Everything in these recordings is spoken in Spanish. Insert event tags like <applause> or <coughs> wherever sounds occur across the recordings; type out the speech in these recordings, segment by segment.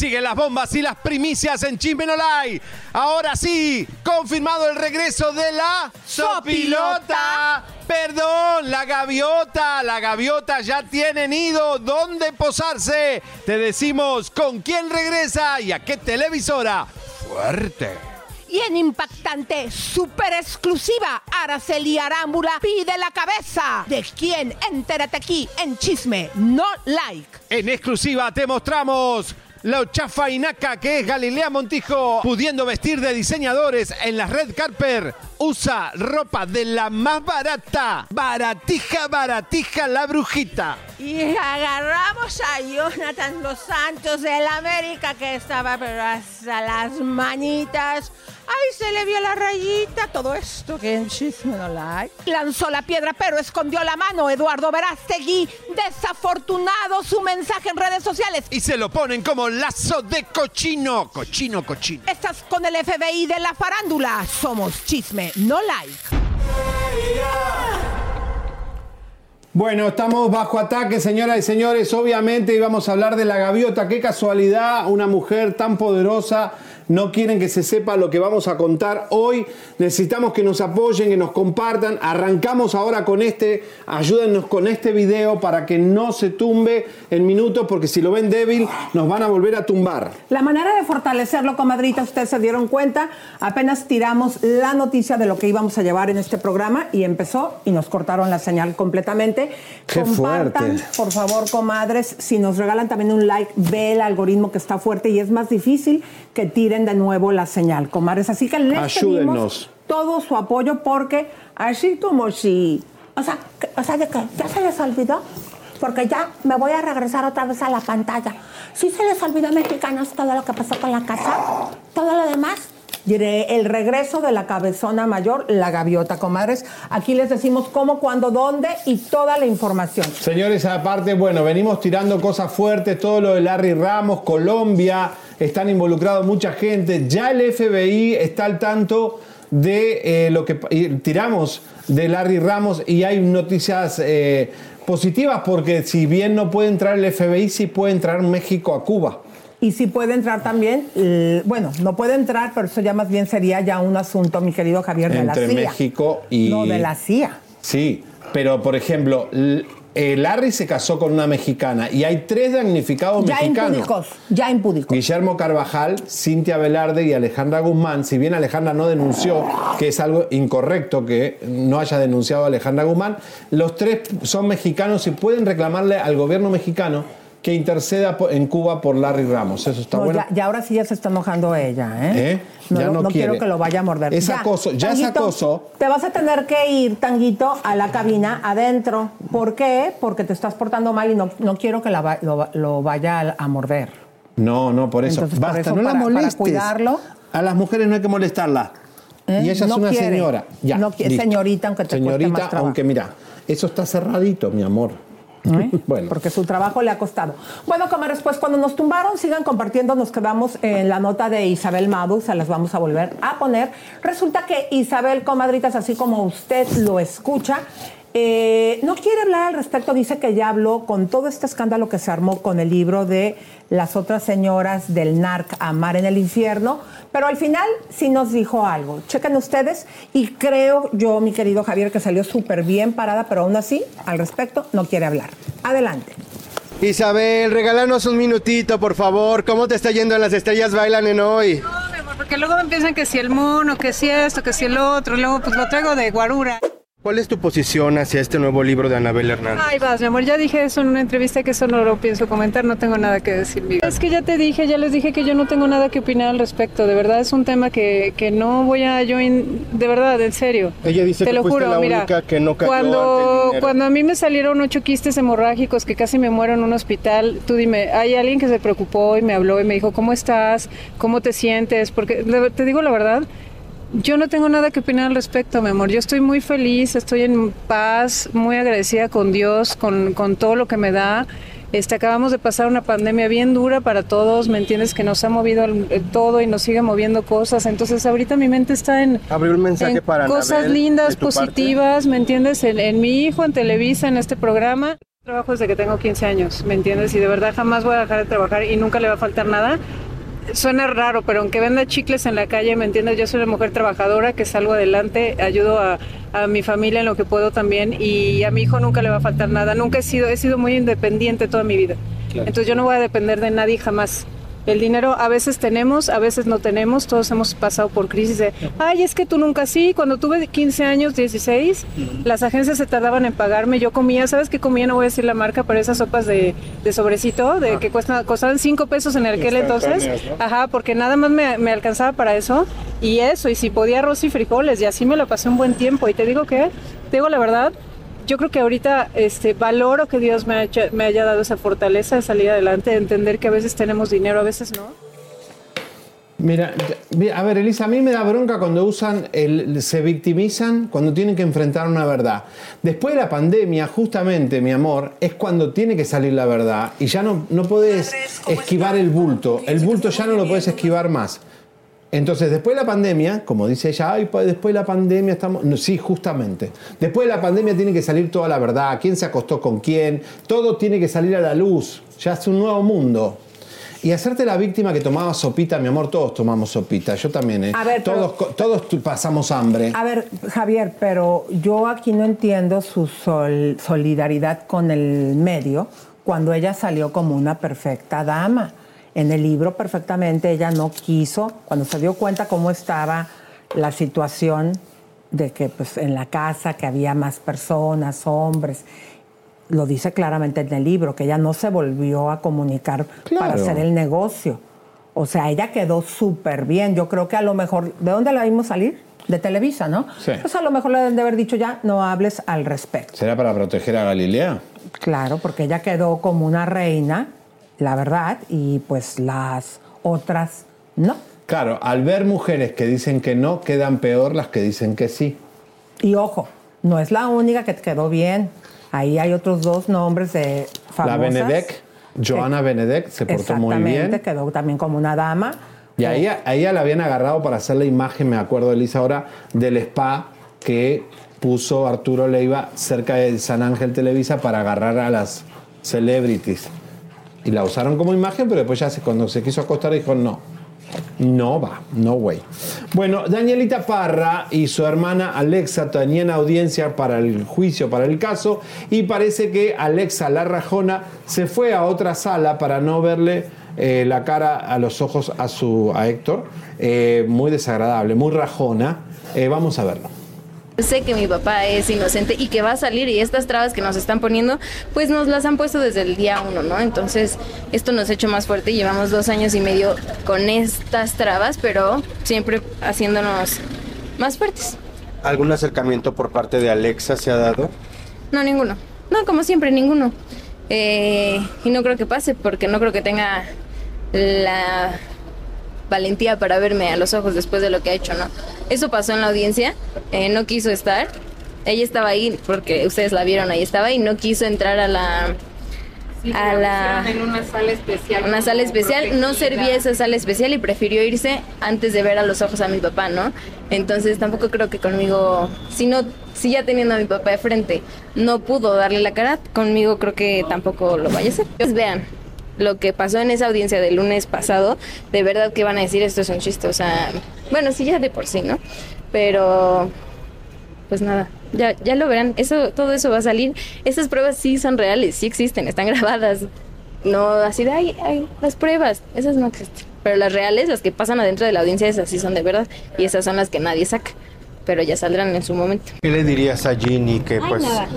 Siguen las bombas y las primicias en Chimbenolay. Ahora sí, confirmado el regreso de la sopilota. Perdón, la gaviota. La gaviota ya tiene nido. ¿Dónde posarse? Te decimos con quién regresa y a qué televisora. Fuerte. Y en impactante, super exclusiva, Araceli Arámbula pide la cabeza. ¿De quién? Entérate aquí en Chisme No Like. En exclusiva te mostramos la chafainaca que es Galilea Montijo, pudiendo vestir de diseñadores en la Red Carper, usa ropa de la más barata. Baratija, baratija la brujita. Y agarramos a Jonathan Los Santos del América que estaba pero hasta las manitas. Ahí se le vio la rayita, todo esto que en chisme no like. Lanzó la piedra pero escondió la mano. Eduardo Verástegui, desafortunado su mensaje en redes sociales. Y se lo ponen como lazo de cochino. Cochino, cochino. Estás con el FBI de la farándula. Somos chisme, no like. Bueno, estamos bajo ataque, señoras y señores. Obviamente íbamos a hablar de la gaviota. Qué casualidad, una mujer tan poderosa. No quieren que se sepa lo que vamos a contar hoy. Necesitamos que nos apoyen, que nos compartan. Arrancamos ahora con este. Ayúdennos con este video para que no se tumbe en minutos, porque si lo ven débil, nos van a volver a tumbar. La manera de fortalecerlo, comadrita, ustedes se dieron cuenta. Apenas tiramos la noticia de lo que íbamos a llevar en este programa y empezó y nos cortaron la señal completamente. Qué Compartan, fuerte. por favor, comadres. Si nos regalan también un like, ve el algoritmo que está fuerte y es más difícil que tiren de nuevo la señal, comadres. Así que les Ayúdennos. pedimos todo su apoyo porque así como si... O sea, o sea, de que ya se les olvidó, porque ya me voy a regresar otra vez a la pantalla. Sí se les olvidó, mexicanos, todo lo que pasó con la casa, todo lo demás. El regreso de la cabezona mayor, la gaviota, comadres. Aquí les decimos cómo, cuándo, dónde y toda la información. Señores, aparte, bueno, venimos tirando cosas fuertes, todo lo de Larry Ramos, Colombia, están involucrados mucha gente. Ya el FBI está al tanto de eh, lo que tiramos de Larry Ramos y hay noticias eh, positivas porque si bien no puede entrar el FBI, sí puede entrar México a Cuba. Y si puede entrar también, eh, bueno, no puede entrar, pero eso ya más bien sería ya un asunto, mi querido Javier, de Entre la CIA. México y- No, de la CIA. Sí, pero por ejemplo, eh, Larry se casó con una mexicana y hay tres damnificados Ya mexicanos. impúdicos, ya impúdicos. Guillermo Carvajal, Cintia Velarde y Alejandra Guzmán, si bien Alejandra no denunció, que es algo incorrecto que no haya denunciado a Alejandra Guzmán, los tres son mexicanos y pueden reclamarle al gobierno mexicano que interceda en Cuba por Larry Ramos. Eso está No, bueno. ya, ya ahora sí ya se está enojando ella, ¿eh? ¿Eh? No, Ya no quiero que lo vaya a morder. Es acoso, ya es Tanguito, acoso. Te vas a tener que ir, Tanguito, a la cabina adentro. ¿Por qué? Porque te estás portando mal y no, no quiero que la lo, lo vaya a, morder. No, no, por eso. Entonces, por Basta, eso, no la para molestes. cuidarlo. A las mujeres no hay que molestarlas. ¿eh? Y ella es una quiere. señora. Ya, No quiere. Señorita, aunque te cueste Señorita, más aunque mira, eso está cerradito, mi amor. <laughs> ¿eh? Bueno. Porque su trabajo le ha costado. Bueno, comadres, pues cuando nos tumbaron, sigan compartiendo, nos quedamos en la nota de Isabel Madu, se las vamos a volver a poner. Resulta que Isabel, comadritas, así como usted lo escucha, eh, no quiere hablar al respecto, dice que ya habló con todo este escándalo que se armó con el libro de las otras señoras del NARC Amar en el infierno, pero al final sí nos dijo algo. Chequen ustedes y creo yo, mi querido Javier, que salió súper bien parada, pero aún así, al respecto, no quiere hablar. Adelante. Isabel, regálanos un minutito, por favor. ¿Cómo te está yendo en Las Estrellas Bailan en hoy? No, mi amor, porque luego me empiezan que si el mono, que si esto, que si el otro, luego pues lo traigo de guarura. ¿Cuál es tu posición hacia este nuevo libro de Anabel Hernández? Ay, vas, mi amor, ya dije eso en una entrevista que eso no lo pienso comentar, no tengo nada que decir. Es que ya te dije, ya les dije que yo no tengo nada que opinar al respecto, de verdad es un tema que, que no voy a yo, in- de verdad, en serio. Ella dice te que lo fuiste juro, la mira, única que no cayó cuando, cuando a mí me salieron ocho quistes hemorrágicos que casi me muero en un hospital, tú dime, hay alguien que se preocupó y me habló y me dijo, ¿cómo estás? ¿Cómo te sientes? Porque te digo la verdad, yo no tengo nada que opinar al respecto, mi amor. Yo estoy muy feliz, estoy en paz, muy agradecida con Dios, con, con todo lo que me da. Este, acabamos de pasar una pandemia bien dura para todos, ¿me entiendes? Que nos ha movido todo y nos sigue moviendo cosas. Entonces ahorita mi mente está en, Abrió un mensaje en para cosas Anabel, lindas, parte. positivas, ¿me entiendes? En, en mi hijo, en Televisa, en este programa. Trabajo desde que tengo 15 años, ¿me entiendes? Y de verdad jamás voy a dejar de trabajar y nunca le va a faltar nada. Suena raro, pero aunque venda chicles en la calle, ¿me entiendes? Yo soy una mujer trabajadora que salgo adelante, ayudo a, a mi familia en lo que puedo también y a mi hijo nunca le va a faltar nada. Nunca he sido, he sido muy independiente toda mi vida. Entonces yo no voy a depender de nadie jamás. El dinero a veces tenemos, a veces no tenemos, todos hemos pasado por crisis de, ay, es que tú nunca sí, cuando tuve 15 años, 16, las agencias se tardaban en pagarme, yo comía, ¿sabes qué comía? No voy a decir la marca, pero esas sopas de, de sobrecito, de que cuestan, costaban 5 pesos en aquel entonces, ajá, porque nada más me, me alcanzaba para eso, y eso, y si podía arroz y frijoles, y así me lo pasé un buen tiempo, y te digo que, te digo la verdad, yo creo que ahorita este, valoro que Dios me, ha hecho- me haya dado esa fortaleza de salir adelante, de entender que a veces tenemos dinero, a veces no. Mira, a ver, Elisa, a mí me da bronca cuando usan, el, se victimizan cuando tienen que enfrentar una verdad. Después de la pandemia, justamente, mi amor, es cuando tiene que salir la verdad y ya no, no puedes esquivar el bulto. El bulto ya no lo puedes esquivar más. Entonces, después de la pandemia, como dice ella, Ay, después de la pandemia estamos... No, sí, justamente. Después de la pandemia tiene que salir toda la verdad, quién se acostó con quién, todo tiene que salir a la luz, ya es un nuevo mundo. Y hacerte la víctima que tomaba sopita, mi amor, todos tomamos sopita, yo también, ¿eh? A ver, todos, todos pasamos hambre. A ver, Javier, pero yo aquí no entiendo su sol- solidaridad con el medio cuando ella salió como una perfecta dama. En el libro perfectamente ella no quiso, cuando se dio cuenta cómo estaba la situación de que pues en la casa que había más personas, hombres, lo dice claramente en el libro, que ella no se volvió a comunicar para hacer el negocio. O sea, ella quedó súper bien. Yo creo que a lo mejor, ¿de dónde la vimos salir? De Televisa, ¿no? Sí. Pues a lo mejor le deben de haber dicho ya, no hables al respecto. ¿Será para proteger a Galilea? Claro, porque ella quedó como una reina, la verdad, y pues las otras no. Claro, al ver mujeres que dicen que no, quedan peor las que dicen que sí. Y ojo, no es la única que quedó bien. Ahí hay otros dos nombres de famosas. La Benedek, Joana Benedek, se portó muy Exactamente, bien. quedó también como una dama. Y a ella, a ella la habían agarrado para hacer la imagen, me acuerdo, Elisa, ahora, del spa que puso Arturo Leiva cerca de San Ángel Televisa para agarrar a las celebrities. Y la usaron como imagen, pero después ya cuando se quiso acostar dijo no. No va, no way. Bueno, Danielita Parra y su hermana Alexa tenían audiencia para el juicio, para el caso, y parece que Alexa la rajona se fue a otra sala para no verle eh, la cara a los ojos a, su, a Héctor. Eh, muy desagradable, muy rajona. Eh, vamos a verlo. Sé que mi papá es inocente y que va a salir y estas trabas que nos están poniendo, pues nos las han puesto desde el día uno, ¿no? Entonces esto nos ha hecho más fuerte. Llevamos dos años y medio con estas trabas, pero siempre haciéndonos más fuertes. ¿Algún acercamiento por parte de Alexa se ha dado? No, ninguno. No, como siempre, ninguno. Eh, y no creo que pase porque no creo que tenga la valentía para verme a los ojos después de lo que ha hecho, ¿no? Eso pasó en la audiencia, eh, no quiso estar Ella estaba ahí porque ustedes la vieron, ahí estaba y no quiso entrar a la a la en una sala especial. una sala especial, no servía esa sala especial y prefirió irse antes de ver a los ojos a mi papá, ¿no? Entonces tampoco creo que conmigo, si no, si ya teniendo a mi papá de frente, no pudo darle la cara, conmigo creo que tampoco lo vaya a hacer. Pues vean lo que pasó en esa audiencia del lunes pasado, de verdad que van a decir esto es un chiste, o sea, bueno, sí ya de por sí, ¿no? Pero pues nada, ya, ya lo verán, eso, todo eso va a salir. Esas pruebas sí son reales, sí existen, están grabadas. No así de, ay, ay, las pruebas, esas no existen. Pero las reales, las que pasan adentro de la audiencia, esas sí son de verdad. Y esas son las que nadie saca. Pero ya saldrán en su momento. ¿Qué le dirías a Ginny que Ay, pues nada.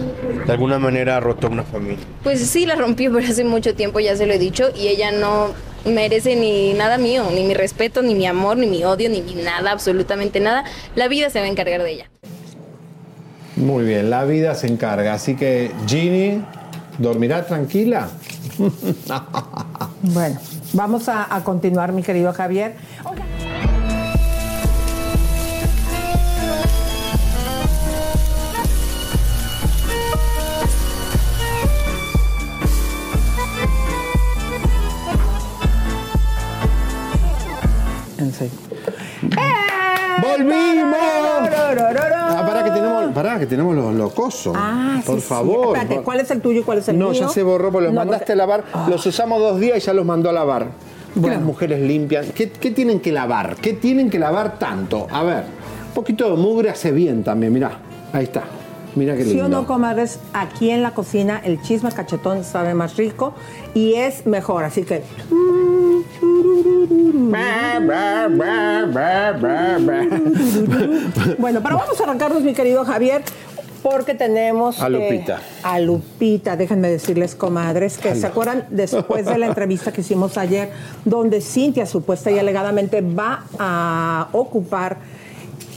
de alguna manera ha roto una familia? Pues sí, la rompió, pero hace mucho tiempo ya se lo he dicho. Y ella no merece ni nada mío, ni mi respeto, ni mi amor, ni mi odio, ni mi nada, absolutamente nada. La vida se va a encargar de ella. Muy bien, la vida se encarga. Así que, Ginny, ¿dormirá tranquila? <laughs> Bueno, vamos a, a continuar, mi querido Javier. En ¡Volvimos! Ah, pará que tenemos, pará, que tenemos los, los cosos. Ah, sí, Por sí. favor. Espérate, ¿cuál es el tuyo y cuál es el no, mío? ya se borró, porque los No, mandaste porque- a lavar. Los usamos dos días y ya los mandó a lavar. ¿Por qué Bueno. las mujeres limpian? ¿Qué, qué tienen que lavar? ¿Qué tienen que lavar tanto? A ver, un poquito de mugre hace bien también, mirá. Ahí está. Mira qué Sí lindo. o no, comadres, aquí en la cocina el chisme cachetón sabe más rico y es mejor, así que... <laughs> Bueno, pero vamos a arrancarnos, mi querido Javier, porque tenemos... A eh, Lupita. a Lupita, déjenme decirles, comadres, que se acuerdan después de la entrevista que hicimos ayer, donde Cintia supuesta y alegadamente va a ocupar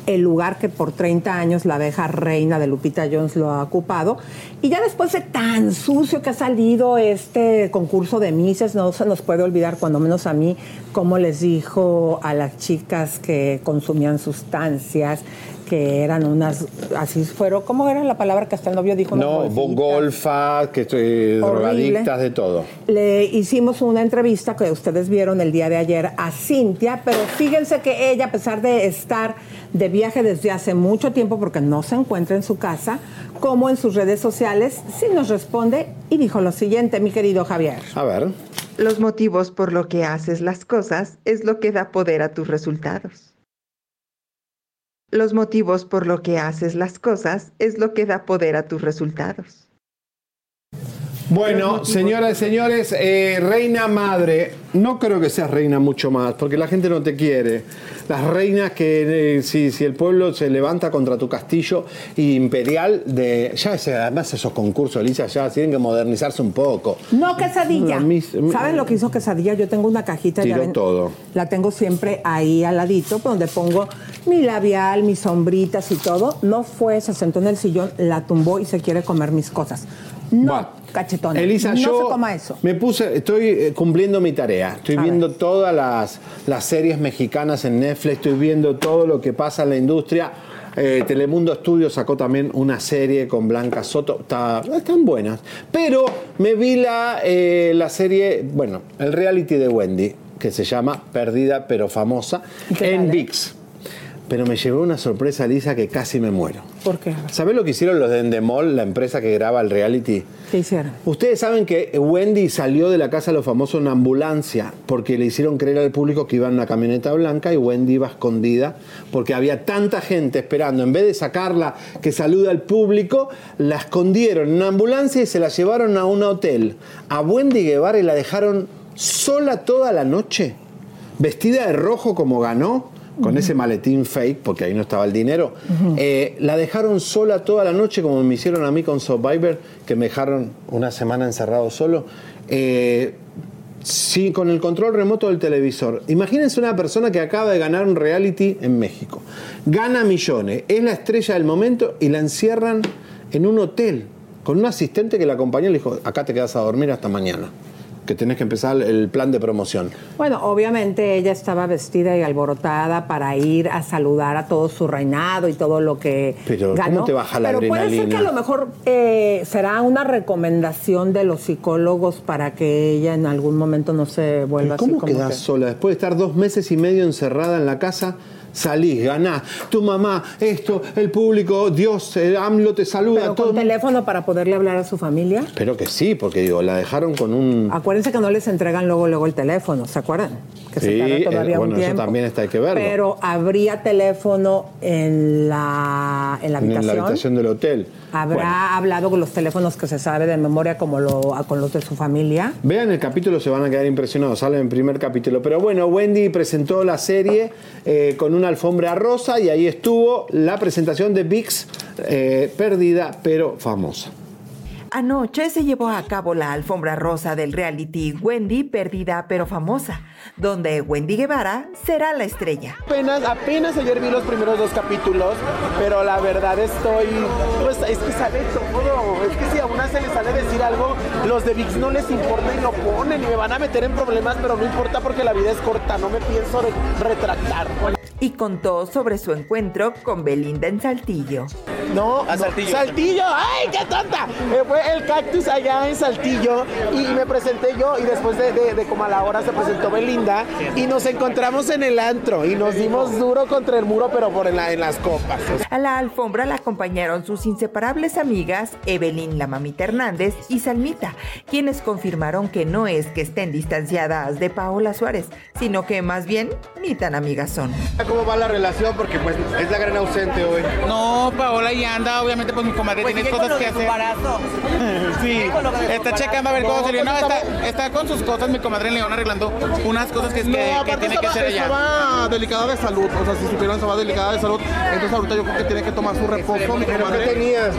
el lugar que por 30 años la abeja reina de Lupita Jones lo ha ocupado. Y ya después de tan sucio que ha salido este concurso de Mises, no se nos puede olvidar, cuando menos a mí, cómo les dijo a las chicas que consumían sustancias, que eran unas, así fueron, ¿cómo era la palabra que hasta el novio dijo? No, golfitas. golfa, que estoy drogadictas, de todo. Le hicimos una entrevista que ustedes vieron el día de ayer a Cintia, pero fíjense que ella, a pesar de estar de viaje desde hace mucho tiempo, porque no se encuentra en su casa, como en sus redes sociales, sí nos responde y dijo lo siguiente, mi querido Javier. A ver. Los motivos por lo que haces las cosas es lo que da poder a tus resultados. Los motivos por lo que haces las cosas es lo que da poder a tus resultados. Bueno, señoras y señores, eh, reina madre, no creo que seas reina mucho más, porque la gente no te quiere. Las reinas que eh, si, si el pueblo se levanta contra tu castillo imperial, de ya además esos concursos, Elisa, ya tienen que modernizarse un poco. No, quesadilla. ¿Saben lo que hizo quesadilla? Yo tengo una cajita. ya Tiró ven, todo. La tengo siempre ahí al ladito, donde pongo mi labial, mis sombritas y todo. No fue, se sentó en el sillón, la tumbó y se quiere comer mis cosas. No, Bueno. Elisa, no yo se coma eso. me puse, estoy eh, cumpliendo mi tarea. Estoy A viendo todas las, las series mexicanas en Netflix, estoy viendo todo lo que pasa en la industria. Eh, Telemundo Studios sacó también una serie con Blanca Soto, está- están buenas. Pero me vi la, eh, la serie, bueno, el reality de Wendy, que se llama Perdida pero famosa, en tal? VIX. Pero me llevó una sorpresa, Lisa, que casi me muero. ¿Por qué? ¿Sabés lo que hicieron los de Endemol, la empresa que graba el reality? ¿Qué hicieron? Ustedes saben que Wendy salió de la casa de los famosos en ambulancia porque le hicieron creer al público que iba en una camioneta blanca y Wendy iba escondida porque había tanta gente esperando. En vez de sacarla que saluda al público, la escondieron en una ambulancia y se la llevaron a un hotel. A Wendy Guevara y la dejaron sola toda la noche, vestida de rojo como ganó. Con ese maletín fake, porque ahí no estaba el dinero, eh, la dejaron sola toda la noche, como me hicieron a mí con Survivor, que me dejaron una semana encerrado solo. Eh, Sí, con el control remoto del televisor. Imagínense una persona que acaba de ganar un reality en México. Gana millones, es la estrella del momento y la encierran en un hotel con un asistente que la acompañó y le dijo, acá te quedas a dormir hasta mañana. Que tenés que empezar el plan de promoción. Bueno, obviamente ella estaba vestida y alborotada para ir a saludar a todo su reinado y todo lo que Pero, ¿cómo te baja la Pero puede ser que a adrenalina? lo mejor eh, será una recomendación de los psicólogos para que ella en algún momento no se vuelva así ¿Cómo como quedás que- sola? Después de estar dos meses y medio encerrada en la casa, salís, ganás. Tu mamá, esto, el público, Dios, el AMLO te saluda. Pero todo con teléfono para poderle hablar a su familia. Espero que sí, porque digo, la dejaron con un... Acuérdense que no les entregan luego luego el teléfono, ¿se acuerdan? Que Sí, se eh, todavía bueno, un eso también está, hay que verlo. Pero habría teléfono en la, en la en habitación. la habitación del hotel. Habrá Bueno, hablado con los teléfonos que se sabe de memoria como lo, con los de su familia. Vean el capítulo, se van a quedar impresionados. Sale en el primer capítulo. Pero bueno, Wendy presentó la serie eh, con una alfombra rosa y ahí estuvo la presentación de VIX, eh, perdida pero famosa. Anoche se llevó a cabo la alfombra rosa del reality Wendy, perdida pero famosa, donde Wendy Guevara será la estrella. Apenas, apenas ayer vi los primeros dos capítulos, pero la verdad estoy, pues es que sale todo, es que si a una se le sale decir algo, los de VIX no les importa y lo ponen y me van a meter en problemas, pero no importa porque la vida es corta, no me pienso re- retractar. Y contó sobre su encuentro con Belinda en Saltillo. No, no, Saltillo. ¡ay, qué tonta! Eh, fue el cactus allá en Saltillo y me presenté yo y después de, de- de como a la hora se presentó Belinda y nos encontramos en el antro y nos dimos duro contra el muro, pero por en, la- en las copas. A la alfombra la acompañaron sus inseparables amigas Evelyn la Mamita Hernández y Salmita, quienes confirmaron que no es que estén distanciadas de Paola Suárez, sino que más bien ni tan amigas son. ¿Cómo va la relación? Porque pues es la gran ausente hoy. No, Paola ya anda, obviamente pues mi comadre tiene cosas que hacer. <laughs> Sí, está checando a ver cómo No, se le... No, pues, está, estaba- está con sus cosas mi comadre en León arreglando unas cosas que, es que, No, que tiene que estaba, hacer allá. estaba delicada de salud, o sea, si supieran estaba delicada de salud, entonces ahorita yo creo que tiene que tomar su reposo, mi ¿Pero comadre. tenías?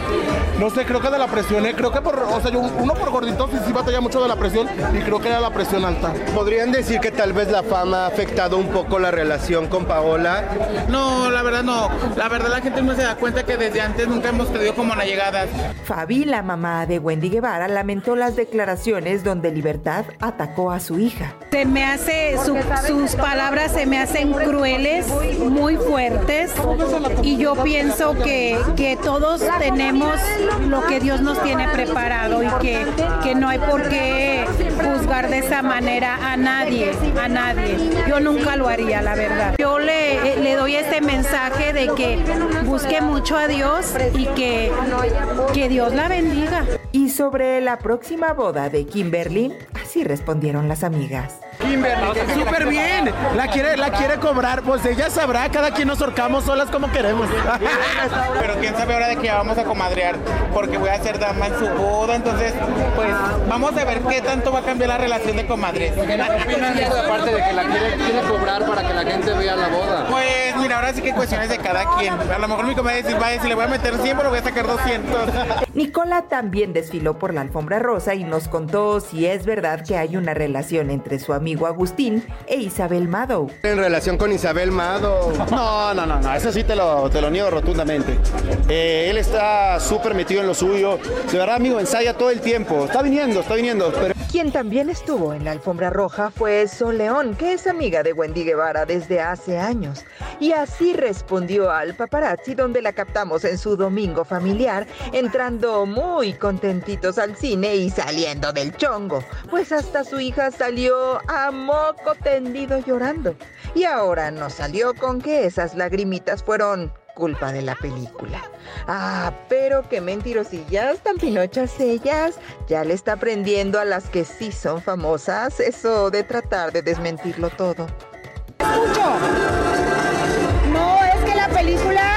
No sé, creo que de la presión, ¿eh? creo que por, o sea, yo, uno por gordito sí, sí batalla mucho de la presión y creo que era la presión alta. ¿Podrían decir que tal vez la fama ha afectado un poco la relación con Paola? No, la verdad no. La verdad la gente no se da cuenta que desde antes nunca hemos tenido como una llegada. Fabi, la mamá de Wendy Guevara, lamentó las declaraciones donde Libertad atacó a su hija. Se me hace, su- sus palabras se me hacen crueles, muy fuertes y yo pienso que, que todos tenemos lo que Dios nos tiene preparado y que, que no hay por qué juzgar de esa manera a nadie, a nadie. Yo nunca lo haría, la verdad. Yo le, le doy este mensaje de que busque mucho a Dios y que, que Dios la bendiga. Y sobre la próxima boda de Kimberly, así respondieron las amigas. Súper bien, la quiere, la quiere cobrar, pues ella sabrá, cada quien nos horcamos solas como queremos. <laughs> Pero quién sabe ahora de que vamos a comadrear, porque voy a ser dama en su boda, entonces pues vamos a ver qué tanto va a cambiar la relación de comadres. Aparte de que la quiere, quiere cobrar para que la gente vea la boda. Pues mira, ahora sí que cuestiones de cada quien. A lo mejor mi comadre dice, vaya, si le voy a meter 100, pero voy a sacar 200. <laughs> Nicola también desfiló por la alfombra rosa y nos contó si es verdad que hay una relación entre su amigo Agustín e Isabel Madow. En relación con Isabel Mado. No, no, no, no, eso sí te lo, te lo niego rotundamente. Eh, él está súper metido en lo suyo. De verdad, amigo, ensaya todo el tiempo. Está viniendo, está viniendo. Pero... Quien también estuvo en la alfombra roja fue Sol León, que es amiga de Wendy Guevara desde hace años. Y así respondió al paparazzi donde la captamos en su domingo familiar, entrando muy contentitos al cine y saliendo del chongo. Pues hasta su hija salió a moco tendido llorando. Y ahora nos salió con que esas lagrimitas fueron culpa de la película. Ah, pero qué mentirosillas, tan pinochas ellas. Ya le está aprendiendo a las que sí son famosas eso de tratar de desmentirlo todo. No, es que la película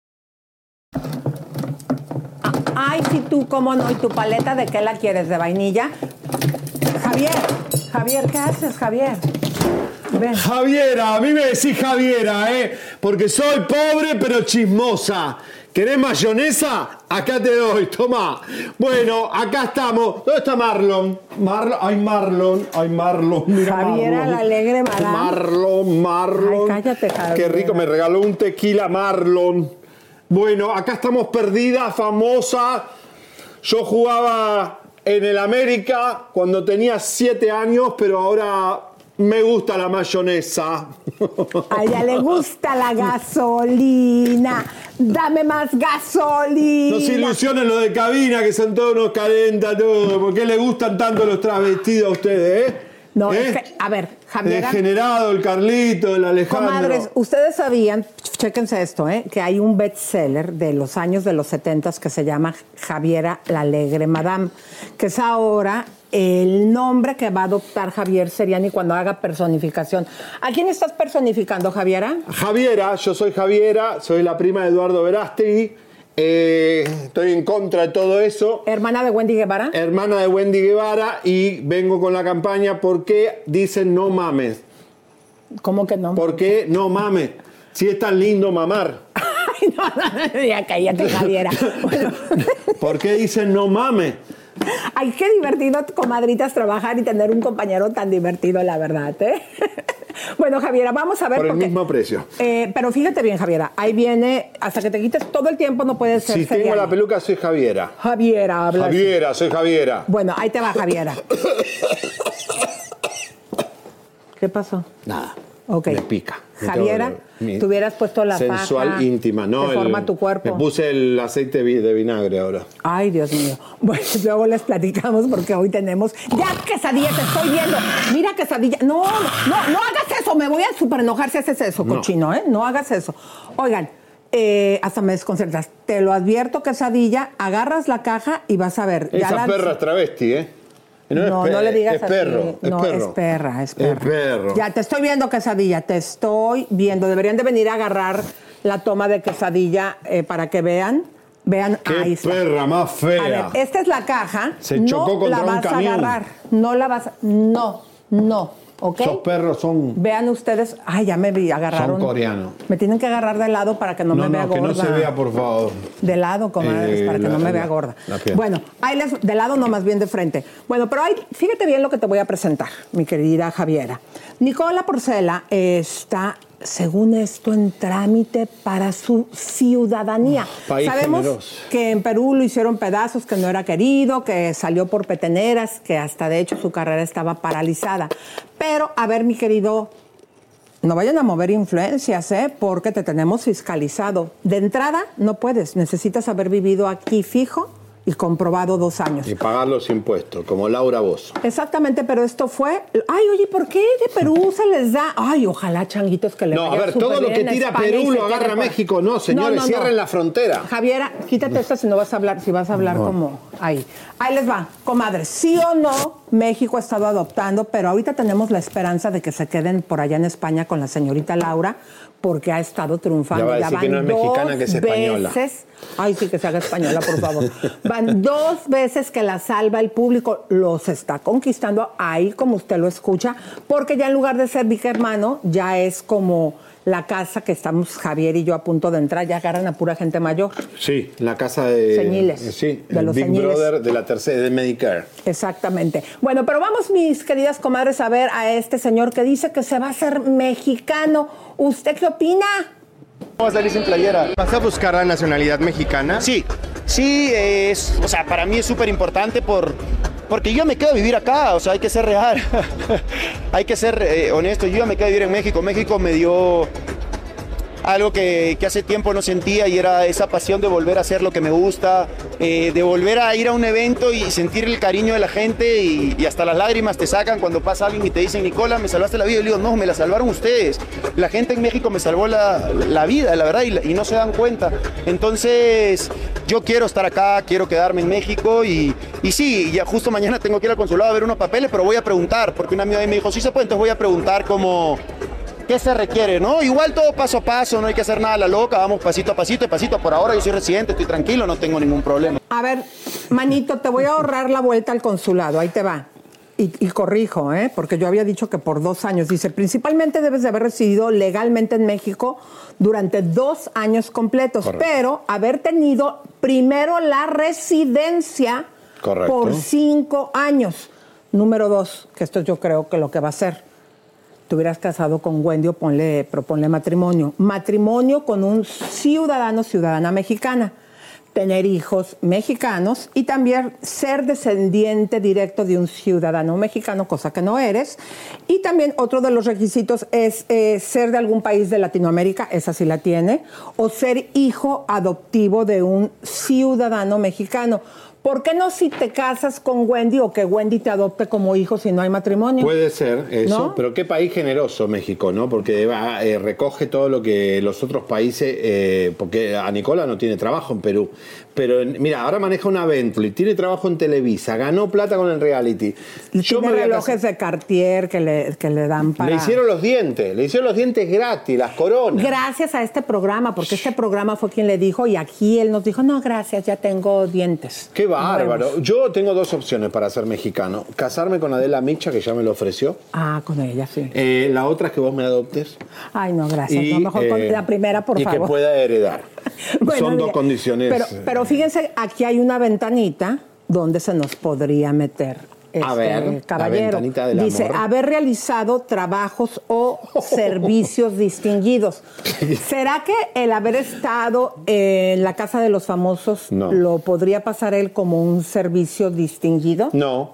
Ay, si tú, cómo no, ¿y tu paleta de qué la quieres? ¿De vainilla? Javier, Javier, ¿qué haces, Javier? Ven. Javiera, a mí me decís Javiera, ¿eh? Porque soy pobre pero chismosa. ¿Querés mayonesa? Acá te doy, toma. Bueno, acá estamos. ¿Dónde está Marlon? Marlon, ay Marlon, ay Marlon, mira Javiera, Marlon. la alegre madame. Marlon, Marlon. Ay, cállate, Javier. Qué rico, me regaló un tequila Marlon. Bueno, acá estamos perdida, famosa. Yo jugaba en el América cuando tenía siete años, pero ahora me gusta la mayonesa. A ella le gusta la <laughs> gasolina. Dame más gasolina. No se ilusionen los de cabina, que son todos unos calentas, todo. ¿Por qué le gustan tanto los travestidos a ustedes, eh? No, ¿Eh? es que, a ver, Javier. Degenerado, el Carlito, el Alejandro. Comadres, ustedes sabían, chéquense esto, ¿eh? que hay un bestseller de los años de los 70 que se llama Javiera la Alegre Madame, que es ahora el nombre que va a adoptar Javier Seriani cuando haga personificación. ¿A quién estás personificando, Javiera? Javiera, yo soy Javiera, soy la prima de Eduardo Verástegui. Eh, estoy en contra de todo eso. ¿Hermana de Wendy Guevara? Hermana de Wendy Guevara y vengo con la campaña porque dicen no mames. ¿Cómo que no? ¿Por qué no mames? Si es tan lindo mamar. <laughs> Ay, no, no, no, ya cállate, Javiera. Bueno, <laughs> ¿Por qué dicen no mames? <laughs> ay, qué divertido, comadritas, trabajar y tener un compañero tan divertido, la verdad, ¿eh? <laughs> Bueno, Javiera, vamos a ver. Por el porque- mismo precio. Eh, pero fíjate bien, Javiera, ahí viene, hasta que te quites todo el tiempo no puedes ser Si tengo la peluca soy Javiera. Javiera, habla. así. Javiera, soy Javiera. Bueno, ahí te va, Javiera. <coughs> ¿Qué pasó? Nada. Ok. Me pica. Me Javiera, tengo te hubieras puesto la Sensual faja, íntima, ¿no? te forma El- tu cuerpo. Me puse el aceite de vinagre ahora. Ay, Dios mío. <laughs> Bueno, luego les platicamos porque hoy tenemos. Ya, quesadilla, te estoy viendo. Mira, quesadilla. No, no, no hagas eso. Me voy a super enojar si haces eso, No. cochino, ¿eh? No hagas eso. Oigan, eh, hasta me desconcertas. Te lo advierto, quesadilla. Agarras la caja y vas a ver. ya Esa la- perra es travesti, ¿eh? No, es no, le digas es así. perro, es no, perro. es perra, es perra. Es perro. Ya te estoy viendo, quesadilla, te estoy viendo. Deberían de venir a agarrar la toma de quesadilla eh, para que vean. Vean, Qué ahí está. perra más fea. A ver, esta es la caja. Se no chocó contra la un vas camión. a agarrar. No la vas a... No, no, ¿ok? Esos perros son, Vean ustedes... Ay, ya me vi, agarraron. son coreanos. Me tienen que agarrar de lado para que no, me vea que gorda. no se vea, por favor. De lado, comadres, Eh, para que la- no me vea gorda. la. Bueno, ahí les, de lado no, más bien de frente. Bueno, pero ahí, fíjate bien lo que te voy a presentar, mi querida Javiera. Nicola Porcela está, según esto, en trámite para su ciudadanía. país Sabemos generoso. que en Perú lo hicieron pedazos, que no era querido, que salió por peteneras, que hasta de hecho su carrera estaba paralizada. Pero, a ver, mi querido no vayan a mover influencias, ¿eh? porque te tenemos fiscalizado. De entrada, no puedes. Necesitas haber vivido aquí fijo y comprobado dos años. Y pagar los impuestos, como Laura Bozo. Exactamente, pero esto fue. Ay, oye, ¿por qué de Perú se les da? Ay, ojalá, changuitos, que le No, a ver, todo lo que tira Perú lo agarra. México. No, señores, cierren la frontera. Javiera, quítate esta si no vas a hablar, si vas a hablar No. como ahí. Ahí les va, comadres. Sí o no, México ha estado adoptando, pero ahorita tenemos la esperanza de que se queden por allá en España con la señorita Laura, porque ha estado triunfando. Ya va a decir que no es van mexicana, que es española. veces- Ay, sí, que se haga española, por favor. <laughs> Van dos veces que la salva el público, los está conquistando ahí, como usted lo escucha, porque ya en lugar de ser Vic Hermano, ya es como la casa que estamos Javier y yo a punto de entrar, ya agarran a pura gente mayor. Sí, la casa de. Señiles. eh, Sí, De el los Big señiles. Brother de la tercera, de Medicare. Exactamente. Bueno, pero vamos, mis queridas comadres, a ver a este señor que dice que se va a hacer mexicano. ¿Usted qué opina? Vamos a salir sin playera. ¿Vas a buscar la nacionalidad mexicana? Sí, sí, es, o sea, para mí es súper importante por, porque yo me quedo a vivir acá, o sea, hay que ser real, <laughs> hay que ser eh, honesto, yo me quedo a vivir en México, México me dio, algo que, hace tiempo no sentía y era esa pasión de volver a hacer lo que me gusta, eh, de volver a ir a un evento y sentir el cariño de la gente y, hasta las lágrimas te sacan cuando pasa alguien y te dicen, Nicola, me salvaste la vida. Y yo digo, no, me la salvaron ustedes. La gente en México me salvó la, la vida, la verdad, y, no se dan cuenta. Entonces, yo quiero estar acá, quiero quedarme en México y, y sí, ya justo mañana tengo que ir al consulado a ver unos papeles, pero voy a preguntar, porque una amiga de mí me dijo, sí se puede, entonces voy a preguntar cómo, qué se requiere, ¿no? Igual todo paso a paso, no hay que hacer nada a la loca, vamos pasito a pasito y pasito. Por ahora yo soy residente, estoy tranquilo, no tengo ningún problema. A ver, manito, te voy a ahorrar la vuelta al consulado, ahí te va. Y, y corrijo, ¿eh? porque yo había dicho que por dos años. Dice, principalmente debes de haber residido legalmente en México durante dos años completos, Correcto. pero haber tenido primero la residencia Correcto. por cinco años. Número dos, que esto yo creo que lo que va a ser. Te hubieras casado con Wendy o ponle, proponle matrimonio. Matrimonio con un ciudadano, ciudadana mexicana. Tener hijos mexicanos y también ser descendiente directo de un ciudadano mexicano, cosa que no eres. Y también otro de los requisitos es eh, ser de algún país de Latinoamérica, esa sí la tiene, o ser hijo adoptivo de un ciudadano mexicano. ¿Por qué no si te casas con Wendy o que Wendy te adopte como hijo si no hay matrimonio? Puede ser eso, ¿No? pero qué país generoso México, ¿no? Porque va, eh, recoge todo lo que los otros países, eh, porque a Nicola no tiene trabajo en Perú, pero mira, ahora maneja una Bentley, tiene trabajo en Televisa, ganó plata con el reality. Yo Tiene me relojes de Cartier que le, que le dan para... Le hicieron los dientes, le hicieron los dientes gratis, las coronas. Gracias a este programa, porque este programa fue quien le dijo y aquí él nos dijo, no, gracias, ya tengo dientes. Qué bárbaro. Yo tengo dos opciones para ser mexicano. Casarme con Adela Micha, que ya me lo ofreció. Ah, con ella, sí. Eh, la otra es que vos me adoptes. Ay, no, gracias. Y, no, mejor con eh, la primera, por y favor. que pueda heredar. <laughs> Bueno, Son dos condiciones. Pero, pero fíjense, aquí hay una ventanita donde se nos podría meter. Este, A ver, la caballero. del Dice, amor. haber realizado trabajos o <laughs> servicios distinguidos. ¿Será que el haber estado en la Casa de los Famosos No. lo podría pasar él como un servicio distinguido? No,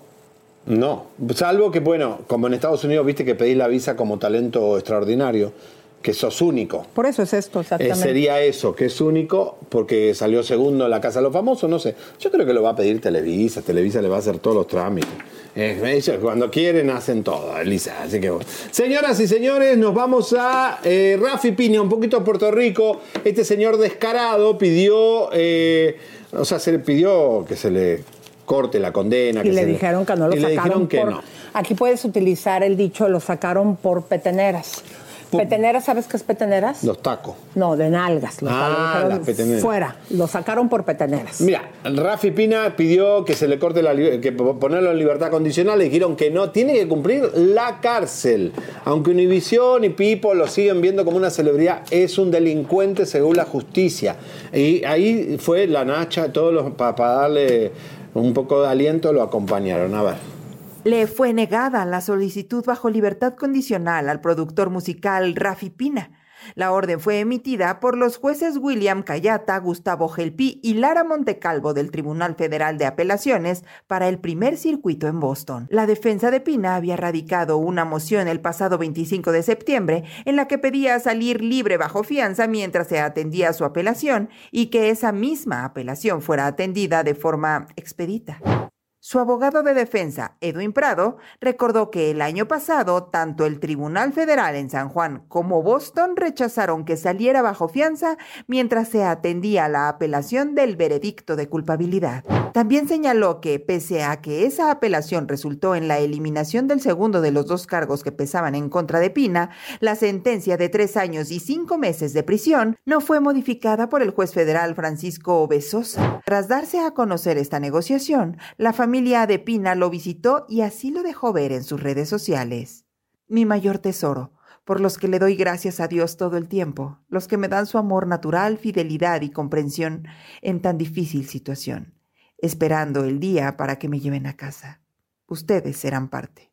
no. Salvo que, bueno, como en Estados Unidos viste que pedís la visa como talento extraordinario, que sos único. Por eso es esto, Eh, exactamente. sería eso, que es único porque salió segundo en la Casa de los Famosos, no sé. Yo creo que lo va a pedir Televisa, Televisa le va a hacer todos los trámites. Eh, ellos cuando quieren hacen todo, Elisa. Así que bueno. Señoras y señores, nos vamos a eh, Rafi Piña, un poquito a Puerto Rico. Este señor descarado pidió, eh, o sea, se le pidió que se le corte la condena. Y que le se dijeron que no lo y le sacaron dijeron que por... no. Aquí puedes utilizar el dicho, lo sacaron por peteneras. Peteneras, ¿sabes qué es peteneras? Los tacos. No, de nalgas. Lo Ah, las peteneras. Fuera. Lo sacaron por peteneras. Mira, Rafi Pina pidió que se le corte la que po- ponerlo en libertad condicional, le dijeron que no, tiene que cumplir la cárcel. Aunque Univisión y Pipo lo siguen viendo como una celebridad, es un delincuente según la justicia. Y ahí fue la Nacha, todos los para darle un poco de aliento lo acompañaron. A ver. Le fue negada la solicitud bajo libertad condicional al productor musical Rafi Pina. La orden fue emitida por los jueces William Cayata, Gustavo Gelpi y Lara Montecalvo del Tribunal Federal de Apelaciones para el primer circuito en Boston. La defensa de Pina había radicado una moción el pasado 25 de septiembre en la que pedía salir libre bajo fianza mientras se atendía su apelación y que esa misma apelación fuera atendida de forma expedita. Su abogado de defensa, Edwin Prado, recordó que el año pasado tanto el Tribunal Federal en San Juan como Boston rechazaron que saliera bajo fianza mientras se atendía la apelación del veredicto de culpabilidad. También señaló que, pese a que esa apelación resultó en la eliminación del segundo de los dos cargos que pesaban en contra de Pina, la sentencia de tres años y cinco meses de prisión no fue modificada por el juez federal Francisco Obesosa. Tras darse a conocer esta negociación, la familia de Pina lo visitó y así lo dejó ver en sus redes sociales. Mi mayor tesoro, por los que le doy gracias a Dios todo el tiempo, los que me dan su amor natural, fidelidad y comprensión en tan difícil situación, esperando el día para que me lleven a casa. Ustedes serán parte.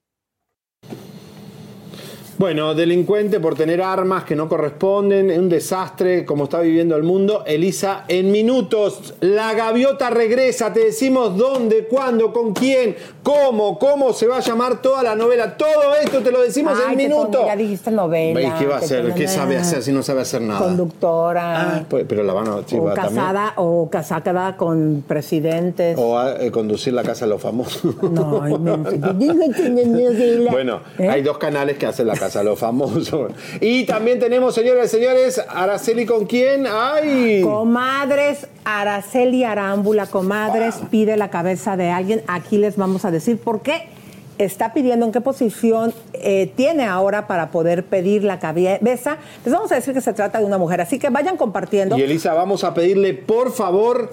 Bueno, delincuente por tener armas que no corresponden, un desastre como está viviendo el mundo. Elisa, en minutos, la gaviota regresa, te decimos dónde, cuándo, con quién, cómo, cómo se va a llamar toda la novela. Todo esto te lo decimos Ay, en minutos. Ya dijiste novela. ¿Y qué va a hacer? ¿Qué sabe hacer si no sabe hacer nada? Conductora. Ah, pues, pero la van a... sí, o va también. casada o casada con presidentes. O a eh, conducir la casa de los famosos. No, me- Bueno, ¿Eh? hay dos canales que hacen la casa de los famosos. Y también tenemos, señoras y señores, Araceli con quién? ¡Ay! Comadres, Araceli Arámbula, comadres, pide la cabeza de alguien. Aquí les vamos a decir por qué está pidiendo, en qué posición eh, tiene ahora para poder pedir la cabeza. Les vamos a decir que se trata de una mujer, así que vayan compartiendo. Y Elisa, vamos a pedirle, por favor,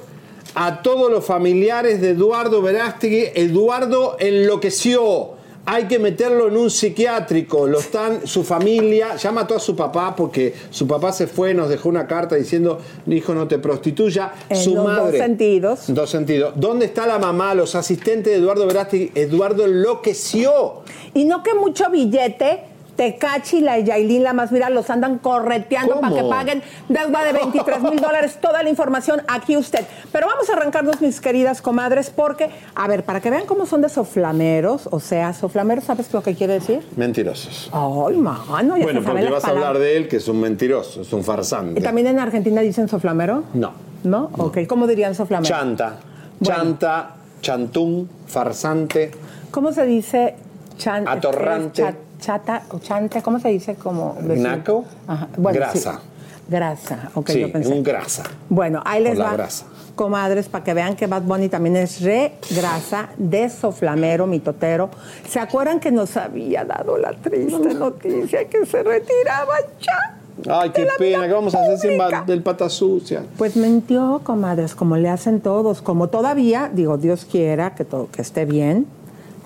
a todos los familiares de Eduardo Verástegui, Eduardo enloqueció. Hay que meterlo en un psiquiátrico. Lo están, su familia, ya mató a su papá porque su papá se fue, nos dejó una carta diciendo, hijo, no te prostituya. En su los madre. dos sentidos. Dos sentidos. ¿Dónde está la mamá, los asistentes de Eduardo Verástegui? Eduardo enloqueció. Y no que mucho billete. Tecachi y la Yailin, la más viral, los andan correteando ¿Cómo? para que paguen deuda de 23 mil dólares. Toda la información aquí usted. Pero vamos a arrancarnos, mis queridas comadres, porque, a ver, para que vean cómo son de soflameros, o sea, soflameros, ¿sabes lo que quiere decir? Mentirosos. Ay, mano, ya bueno, porque vas a hablar de él, que es un mentiroso, es un farsante. ¿Y también en Argentina dicen soflamero? No. ¿No? Ok, ¿cómo dirían soflamero? Chanta. Chanta, chantún, farsante. ¿Cómo se dice chan, Atorrante. cha- chata o chante, ¿cómo se dice como? Naco. Ajá, bueno, grasa. sí. Grasa, ok, sí, yo pensé. un grasa. Bueno, ahí les Con va, grasa. comadres, para que vean que Bad Bunny también es re grasa, de soflamero, mitotero. ¿Se acuerdan que nos había dado la triste noticia que se retiraba ya? Ay, qué pena, ¿qué vamos a hacer sin ba- del pata sucia? Pues mintió, comadres, como le hacen todos. Como todavía, digo, Dios quiera que, todo, que esté bien.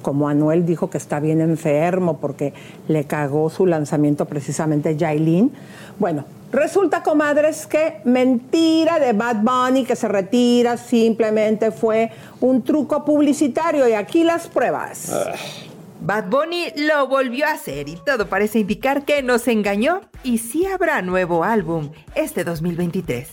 Como Anuel dijo que está bien enfermo porque le cagó su lanzamiento precisamente Yailin. Bueno, resulta, comadres, que mentira de Bad Bunny que se retira simplemente fue un truco publicitario. Y aquí las pruebas. Bad Bunny lo volvió a hacer y todo parece indicar que nos engañó y sí habrá nuevo álbum este 2023.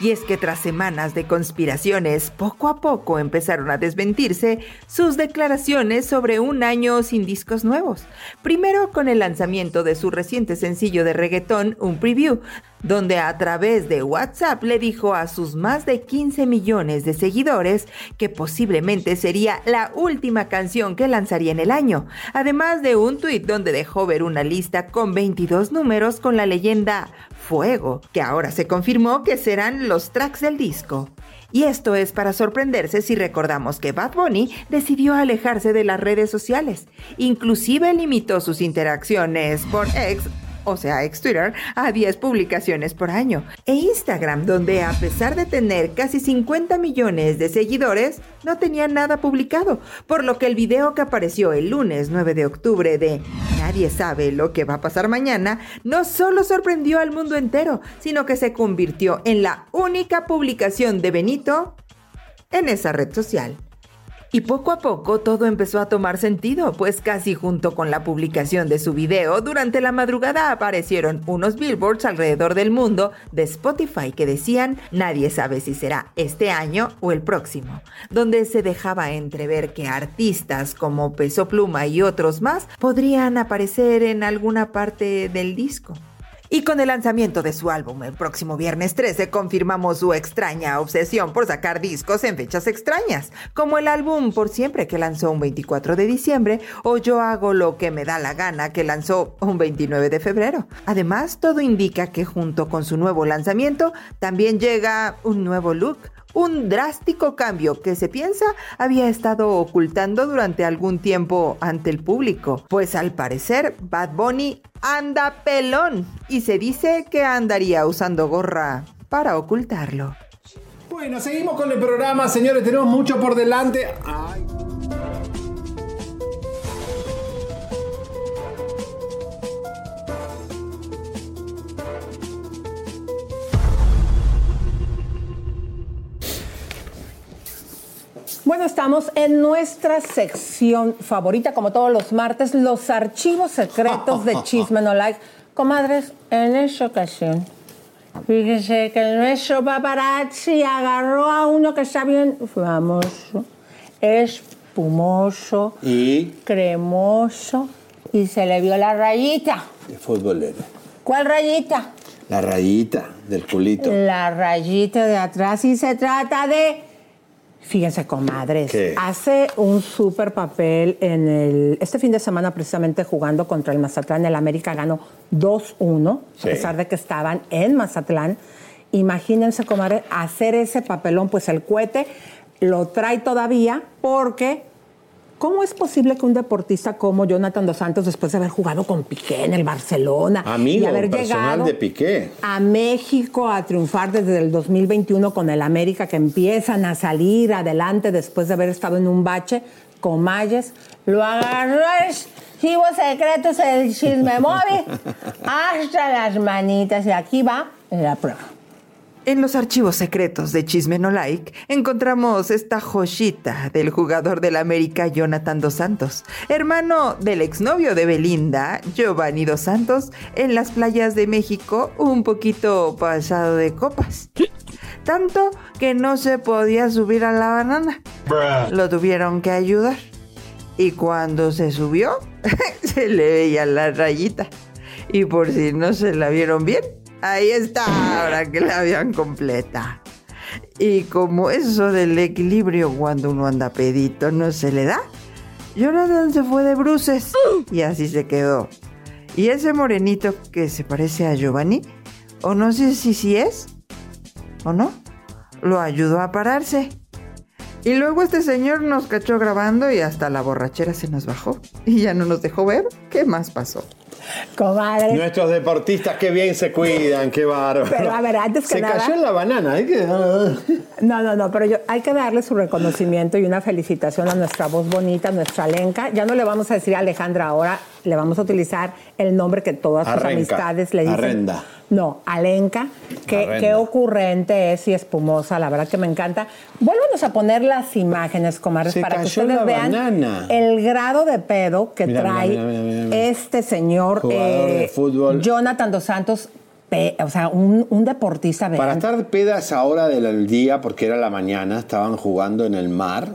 Y es que tras semanas de conspiraciones, poco a poco empezaron a desmentirse sus declaraciones sobre un año sin discos nuevos. Primero con el lanzamiento de su reciente sencillo de reggaetón, un preview, donde a través de WhatsApp le dijo a sus más de 15 millones de seguidores que posiblemente sería la última canción que lanzaría en el año, además de un tuit donde dejó ver una lista con 22 números con la leyenda Fuego, que ahora se confirmó que los tracks del disco. Y esto es para sorprenderse si recordamos que Bad Bunny decidió alejarse de las redes sociales. Inclusive limitó sus interacciones por X o sea, ex Twitter, a 10 publicaciones por año. E Instagram, donde a pesar de tener casi 50 millones de seguidores, no tenía nada publicado. Por lo que el video que apareció el lunes 9 de octubre de Nadie sabe lo que va a pasar mañana, no solo sorprendió al mundo entero, sino que se convirtió en la única publicación de Benito en esa red social. Y poco a poco todo empezó a tomar sentido, pues casi junto con la publicación de su video, durante la madrugada aparecieron unos billboards alrededor del mundo de Spotify que decían nadie sabe si será este año o el próximo, donde se dejaba entrever que artistas como Peso Pluma y otros más podrían aparecer en alguna parte del disco. Y con el lanzamiento de su álbum el próximo viernes 13 confirmamos su extraña obsesión por sacar discos en fechas extrañas, como el álbum Por Siempre que lanzó un 24 de diciembre o Yo hago lo que me da la gana que lanzó un 29 de febrero. Además, todo indica que junto con su nuevo lanzamiento también llega un nuevo look, un drástico cambio que se piensa había estado ocultando durante algún tiempo ante el público, pues al parecer Bad Bunny anda pelón y se dice que andaría usando gorra para ocultarlo. Bueno, seguimos con el programa, señores, tenemos mucho por delante. Ay. Bueno, estamos en nuestra sección favorita, como todos los martes, los archivos secretos de <laughs> Chisme No Like. Comadres, en esta ocasión, fíjense que nuestro paparazzi agarró a uno que está bien famoso, espumoso, Y cremoso, y se le vio la rayita. de futbolero. ¿Cuál rayita? La rayita del culito. La rayita de atrás y se trata de... Fíjense, comadres, ¿Qué? hace un súper papel en el... Este fin de semana precisamente jugando contra el Mazatlán, el América ganó 2-1, Sí. a pesar de que estaban en Mazatlán. Imagínense, comadre, hacer ese papelón, pues el cohete lo trae todavía porque... ¿Cómo es posible que un deportista como Jonathan Dos Santos, después de haber jugado con Piqué en el Barcelona Amigo y haber llegado de Piqué. a México a triunfar desde el 2021 con el América, que empiezan a salir adelante después de haber estado en un bache con Mayes. Lo agarró archivos secretos el chisme móvil <laughs> hasta las manitas y aquí va la prueba. En los archivos secretos de Chisme No Like encontramos esta joyita del jugador del América Jonathan Dos Santos, hermano del exnovio de Belinda, Giovanni Dos Santos, en las playas de México un poquito pasado de copas. Tanto que no se podía subir a la banana. Lo tuvieron que ayudar. Y cuando se subió, <laughs> se le veía la rayita. Y por si no se la vieron bien, ahí está, ahora que la vean completa. Y como eso del equilibrio cuando uno anda pedito no se le da, Jonathan se fue de bruces y así se quedó. Y ese morenito que se parece a Giovanni, o no sé si sí es, o no, lo ayudó a pararse. Y luego este señor nos cachó grabando y hasta la borrachera se nos bajó. Y ya no nos dejó ver qué más pasó. Comadre. Nuestros deportistas, qué bien se cuidan, qué bárbaro. Pero, a ver, antes que se nada- cayó en la banana, hay que... No, no, no, pero yo, hay que darle su reconocimiento y una felicitación a nuestra voz bonita, nuestra Alenka. Ya no le vamos a decir a Alejandra ahora, le vamos a utilizar el nombre que todas sus amistades le dicen. Arrenda. No, Alenka. Qué, ocurrente es y espumosa, la verdad que me encanta. Vuélvanos a poner las imágenes, comadres, Se para que ustedes vean banana. el grado de pedo que Mira, trae mira, mira. este señor Jugador de fútbol. Jonathan Dos Santos, pe- o sea, un, un deportista. Para estar pedas ahora del día, porque era la mañana, estaban jugando en el mar,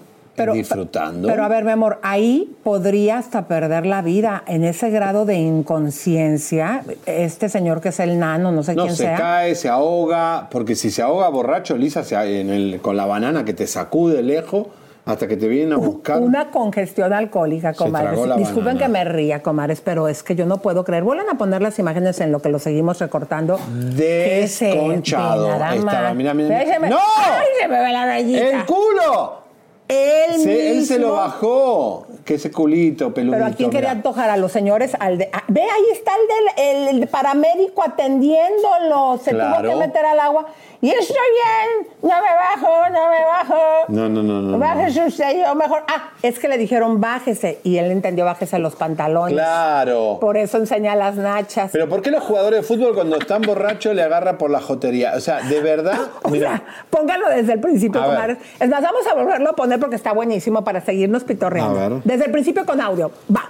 disfrutando. Pero a ver, mi amor, ahí podría hasta perder la vida en ese grado de inconsciencia. Este señor que es el nano, no sé no, quién se sea. cae, se ahoga, porque si se ahoga borracho, Lisa, se- en el- con la banana que te sacude lejos hasta que te vienen a buscar. Una congestión alcohólica, comadres. la Disculpen banana. que me ría, comadres, pero es que yo no puedo creer. Vuelvan a poner las imágenes en lo que lo seguimos recortando. Desconchado. estaba, mira, mira, mira. ¡No! ¡Ay, se me ve la rayita! ¡El culo! Él Se- él se lo bajó. Que ese culito peludito. Pero a quién quería antojar a los señores al de, ah, ve ahí está el del el paramédico atendiéndolo, se tuvo que meter al agua y estoy bien, no me bajo, no me bajo. No, no, no, no. Bájese usted, yo mejor. Ah, es que le dijeron bájese y él entendió bájese los pantalones. Claro. Por eso enseña las nachas. Pero ¿por qué los jugadores de fútbol cuando están borrachos le agarra por la jotería? O sea, de verdad, <laughs> mira, Póngalo desde el principio, ver. comadres. Es más, vamos a volverlo a poner porque está buenísimo para seguirnos pitorreando. A ver. Desde el principio con audio. Va.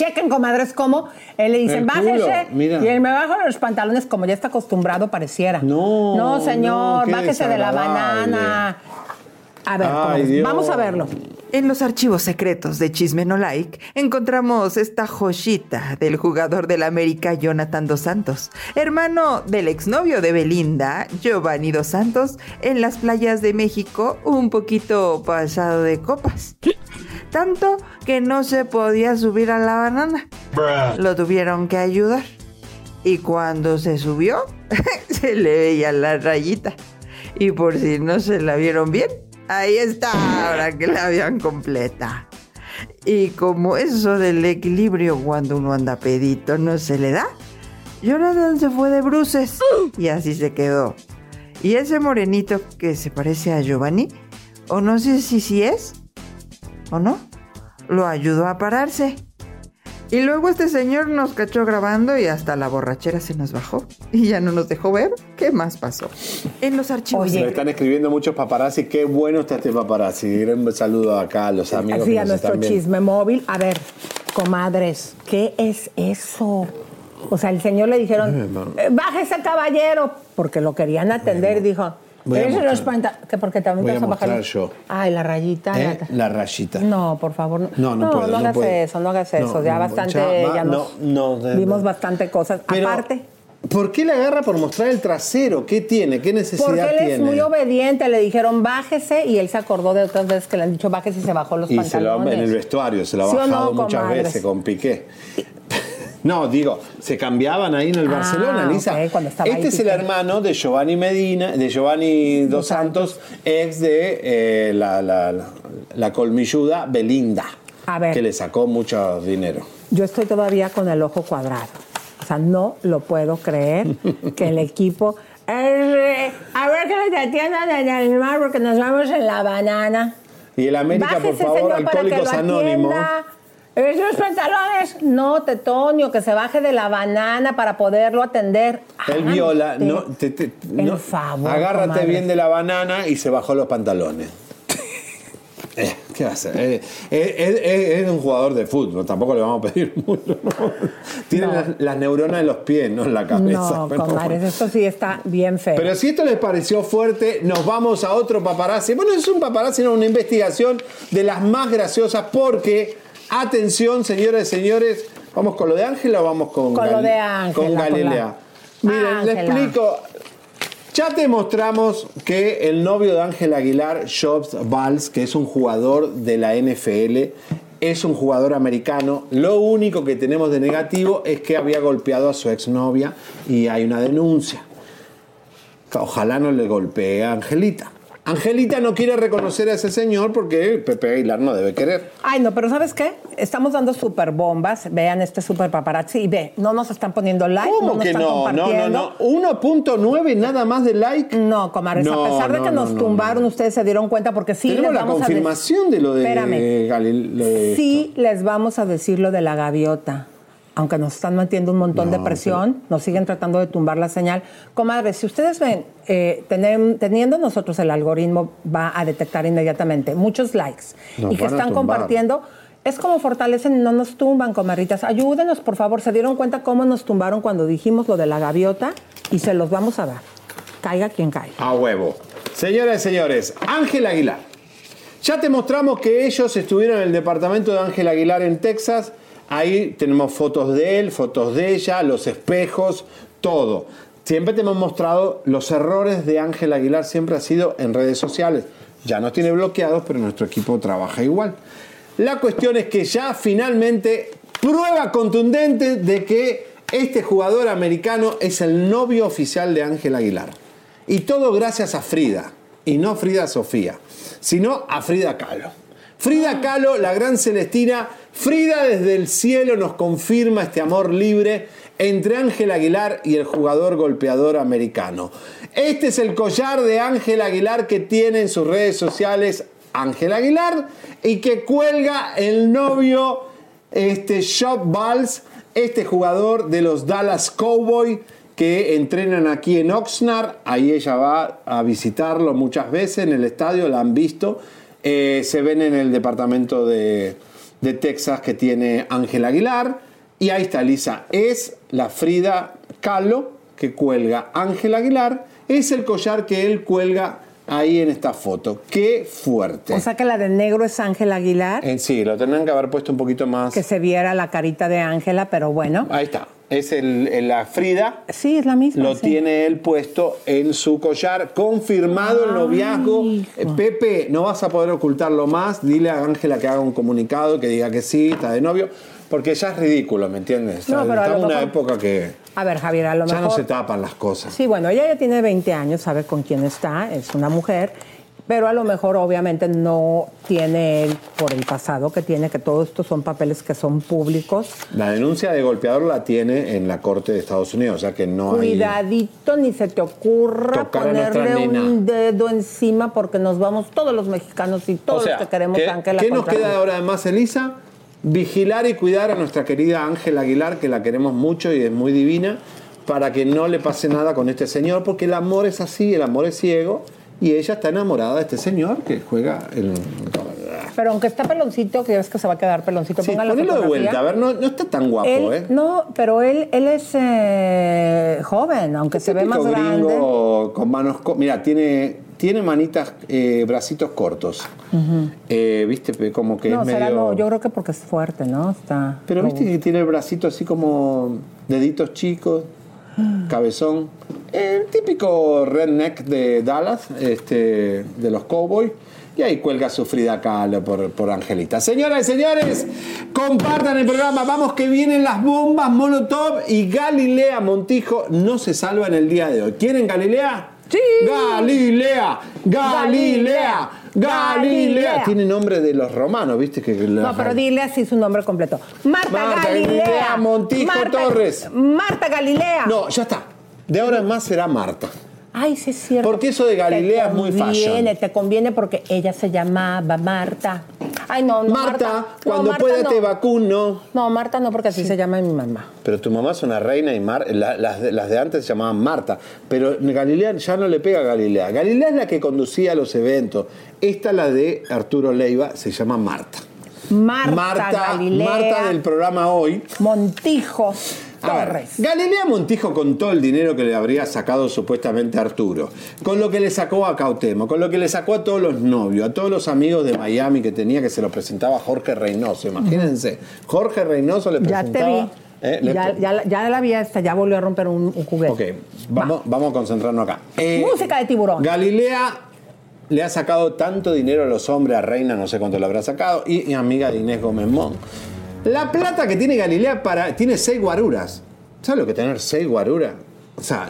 Chequen, comadres, cómo él le dicen, bájese. mira. Y él me bajo los pantalones como ya está acostumbrado, pareciera. No, No, señor, bájese de la banana. A ver, Ay, vamos a verlo. En los archivos secretos de Chisme No Like encontramos esta joyita del jugador del América Jonathan Dos Santos, hermano del exnovio de Belinda, Giovanni Dos Santos, en las playas de México un poquito pasado de copas. Tanto que no se podía subir a la banana. Lo tuvieron que ayudar. Y cuando se subió, <laughs> se le veía la rayita. Y por si no se la vieron bien, ahí está, ahora que la vean completa. Y como eso del equilibrio cuando uno anda pedito no se le da, Jonathan se fue de bruces y así se quedó. Y ese morenito que se parece a Giovanni, o no sé si sí es, o no, lo ayudó a pararse. Y luego este señor nos cachó grabando y hasta la borrachera se nos bajó y ya no nos dejó ver qué más pasó. En los archivos. Me están escribiendo muchos paparazzi. Qué bueno está este paparazzi. Un saludo acá a los amigos Así que a nos nuestro están viendo. chisme móvil. A ver, comadres, ¿qué es eso? O sea, el señor le dijeron, "Eh, bájese caballero, porque lo querían atender y dijo, voy "Ese mostrar. los panta-". que porque también Voy te a vas a bajar. mostrar yo. Ay, la rayita. ¿Eh? la- La rayita. No, por favor. No, No, no puedo, no hagas puedo. eso, no hagas eso. No, ya no, bastante, ya nos no, no, de- vimos bastante cosas. Pero, Aparte, ¿Por qué le agarra por mostrar el trasero? ¿Qué tiene? ¿Qué necesidad porque él tiene? es muy obediente, le dijeron bájese y él se acordó de otras veces que le han dicho bájese y se bajó los Y se lo ha- pantalones. en el vestuario, se lo ha ¿Sí o no, bajado muchas comadres? veces con Piqué. No, digo, se cambiaban ahí en el Ah, Barcelona, Lisa. ok, cuando estaba ahí este es el hermano de Giovanni Medina, de Giovanni Dos Santos, ex de eh, la, la- la- la colmilluda Belinda, A ver. que le sacó mucho dinero. Yo estoy todavía con el ojo cuadrado. O sea, no lo puedo creer <laughs> que el equipo. Eh, a ver que nos atiendan en el mar porque nos vamos en la banana. Y el América, por favor, señor, Alcohólicos Anónimos. atienda. ¿Es los pantalones? No, Tetonio, que se baje de la banana para poderlo atender. Él Ah, viola, te- no, te- te- no, favor, agárrate comadre. bien de la banana y se bajó los pantalones. <laughs> Eh, ¿Qué va a hacer? Eh, eh, es un jugador de fútbol, tampoco le vamos a pedir <laughs> mucho. ¿no? Tiene las, las neuronas en los pies, no en la cabeza. No, pero, comadres, esto sí está bien feo. pero si esto les pareció fuerte, nos vamos a otro paparazzi. Bueno, es un paparazzi, no, una investigación de las más graciosas porque, atención, señoras y señores, ¿vamos con lo de Ángela o vamos con, Con lo de Ángela, con con la- Galilea? Miren, les Ángela. explico. Ya te mostramos que el novio de Ángel Aguilar, Jobs Valls, que es un jugador de la NFL, es un jugador americano. Lo único que tenemos de negativo es que había golpeado a su exnovia y hay una denuncia. Ojalá no le golpee a Angelita. Angelita no quiere reconocer a ese señor porque Pepe Aguilar no debe querer. Ay, no, pero ¿sabes qué? Estamos dando super bombas. Vean este super paparazzi y ve, no nos están poniendo like, ¿Cómo no nos que están no? No, no, no. 1.9 nada más de like. No, comadres, No, a pesar de que no, nos no, tumbaron, ustedes se dieron cuenta porque sí Tenemos les la vamos a decir- confirmación de lo de Espérame. Galil- lo de Sí les vamos a decir lo de la gaviota. Aunque nos están metiendo un montón de presión, nos siguen tratando de tumbar la señal. Comadres, si ustedes ven, eh, teniendo nosotros el algoritmo va a detectar inmediatamente muchos likes Nos y que están compartiendo. Es como fortalecen y no nos tumban, comadritas. Ayúdenos, por favor. ¿Se dieron cuenta cómo nos tumbaron cuando dijimos lo de la gaviota? Y se los vamos a dar. Caiga quien caiga. A huevo. Señoras y señores, Ángel Aguilar. Ya te mostramos que ellos estuvieron en el departamento de Ángel Aguilar en Texas. Ahí tenemos fotos de él, fotos de ella, los espejos, todo. Siempre te hemos mostrado los errores de Ángel Aguilar, siempre ha sido en redes sociales. Ya nos tiene bloqueados, pero nuestro equipo trabaja igual. La cuestión es que ya finalmente prueba contundente de que este jugador americano es el novio oficial de Ángel Aguilar. Y todo gracias a Frida. Y no Frida Sofía, sino a Frida Kahlo. Frida Kahlo, la gran Celestina, Frida desde el cielo nos confirma este amor libre entre Ángel Aguilar y el jugador golpeador americano. Este es el collar de Ángel Aguilar que tiene en sus redes sociales Ángel Aguilar y que cuelga el novio este Shop Valls, este jugador de los Dallas Cowboys que entrenan aquí en Oxnard. Ahí ella va a visitarlo muchas veces en el estadio, la han visto. Eh, se ven en el departamento de, de Texas que tiene Ángel Aguilar. Y ahí está, Lisa. Es la Frida Kahlo que cuelga Ángel Aguilar. Es el collar que él cuelga ahí en esta foto. ¡Qué fuerte! O sea que la de negro es Ángel Aguilar, Eh, sí, lo tendrían que haber puesto un poquito más. que se viera la carita de Ángela, pero bueno. Ahí está. Es el, el- la Frida. Sí, es la misma. Lo sí. tiene él puesto en su collar, confirmado el noviazgo. Eh, Pepe, no vas a poder ocultarlo más. Dile a Ángela que haga un comunicado, que diga que sí, está de novio. Porque ya es ridículo, ¿me entiendes? No, pero Estamos en una época que A ver, Javier, a lo ya mejor. no se tapan las cosas. Sí, bueno, ella ya tiene 20 años, sabe con quién está, es una mujer, pero a lo mejor obviamente no tiene él por el pasado que tiene, que todos estos son papeles que son públicos. La denuncia de golpeador la tiene en la corte de Estados Unidos, o sea que no hay... Cuidadito, ni se te ocurra ponerle nena. un dedo encima porque nos vamos todos los mexicanos y todos o sea, los que queremos ¿qué, Ángela ¿qué nos queda ahora de más, Elisa? vigilar y cuidar a nuestra querida Ángela Aguilar, que la queremos mucho y es muy divina, para que no le pase nada con este señor, porque el amor es así, el amor es ciego, y ella está enamorada de este señor que juega el... Pero aunque está peloncito, que ves que se va a quedar peloncito, Sí, ponelo de vuelta, a ver, no, no está tan guapo, Él- ¿eh? No, pero él, él es eh, joven, aunque se ve más grande. con manos... Mira, tiene, tiene manitas, eh, bracitos cortos. Eh, ¿Viste? Como que No, es será medio... no, yo creo que porque es fuerte, ¿no? Está. Pero viste que tiene el bracito así como deditos chicos, cabezón. El típico redneck de Dallas, este, de los Cowboys. Y ahí cuelga su Frida Kahlo por, por Angelita. Señoras y señores, compartan el programa. Vamos que vienen las bombas Molotov y Galilea Montijo no se salva en el día de hoy. ¿Quieren Galilea? Sí. Galilea, Galilea, Galilea. Galilea. Tiene nombre de los romanos, ¿viste? Que No, pero dile así su nombre completo. Marta, Marta Galilea. Galilea Montijo Marta- Torres. Marta Galilea. No, ya está. De ahora en más será Marta. Ay, sí es cierto. Porque eso de Galilea es muy conviene, te conviene porque ella se llamaba Marta. Ay, no, no. Marta, No, cuando Marta pueda no. te vacuno. No, Marta no, porque así se llama mi mamá. Pero tu mamá es una reina y Mar- la- las, de, las de antes se llamaban Marta. Pero Galilea ya no le pega a Galilea. Galilea es la que conducía los eventos. Esta, la de Arturo Leiva, se llama Marta. Marta, Marta, Galilea. Marta del programa hoy. Montijo A ver. Galilea Montijo con todo el dinero que le habría sacado supuestamente Arturo, con lo que le sacó a Cautemo, con lo que le sacó a todos los novios, a todos los amigos de Miami que tenía que se lo presentaba Jorge Reynoso, imagínense. Jorge Reynoso le Ya te presentaba... vi. ¿eh? Ya, ya, ya la vi esta, ya volvió a romper un, un juguete. Ok, vamos, vamos a concentrarnos acá. Eh, Música de tiburón. Galilea le ha sacado tanto dinero a los hombres, a Reina, no sé cuánto le habrá sacado, y, y amiga de Inés Gómez Mon. La plata que tiene Galilea para, tiene seis guaruras. ¿Sabes lo que tener seis guaruras? O sea,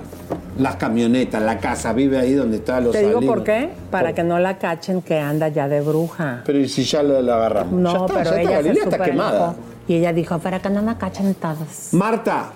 las camionetas, la casa, vive ahí donde están los Te digo salinos. por qué. Para que no la cachen que anda ya de bruja. Pero ¿y si ya la, la agarramos? No, Ya está, pero ya está, ella se Galilea está quemada. Y ella dijo, para que no la cachen todos. Marta,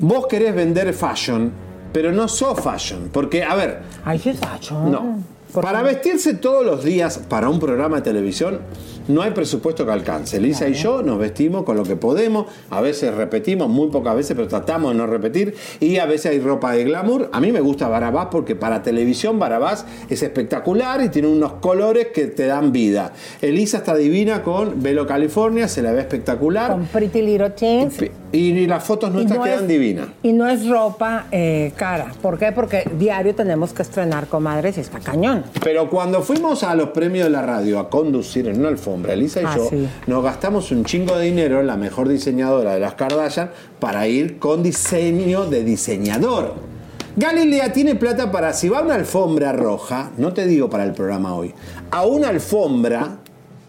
vos querés vender fashion, pero no sos fashion. Porque, a ver, Ay, sí fashion. No. Para vestirse todos los días para un programa de televisión, no hay presupuesto que alcance. Elisa y yo nos vestimos con lo que podemos. A veces repetimos, muy pocas veces, pero tratamos de no repetir. Y a veces hay ropa de glamour. A mí me gusta Barabás porque para televisión Barabás es espectacular y tiene unos colores que te dan vida. Elisa está divina con Velo California, se la ve espectacular. Con Pretty Little Things. Y, y las fotos nuestras no quedan es- divinas. Y no es ropa eh, cara. ¿Por qué? Porque diario tenemos que estrenar comadres y está cañón. Pero cuando fuimos a los premios de la radio a conducir en una alfombra, Elisa y Ah, yo, sí. nos gastamos un chingo de dinero en la mejor diseñadora de las Kardashian para ir con diseño de diseñador. Galilea tiene plata para, si va a una alfombra roja, no te digo para el programa hoy, a una alfombra,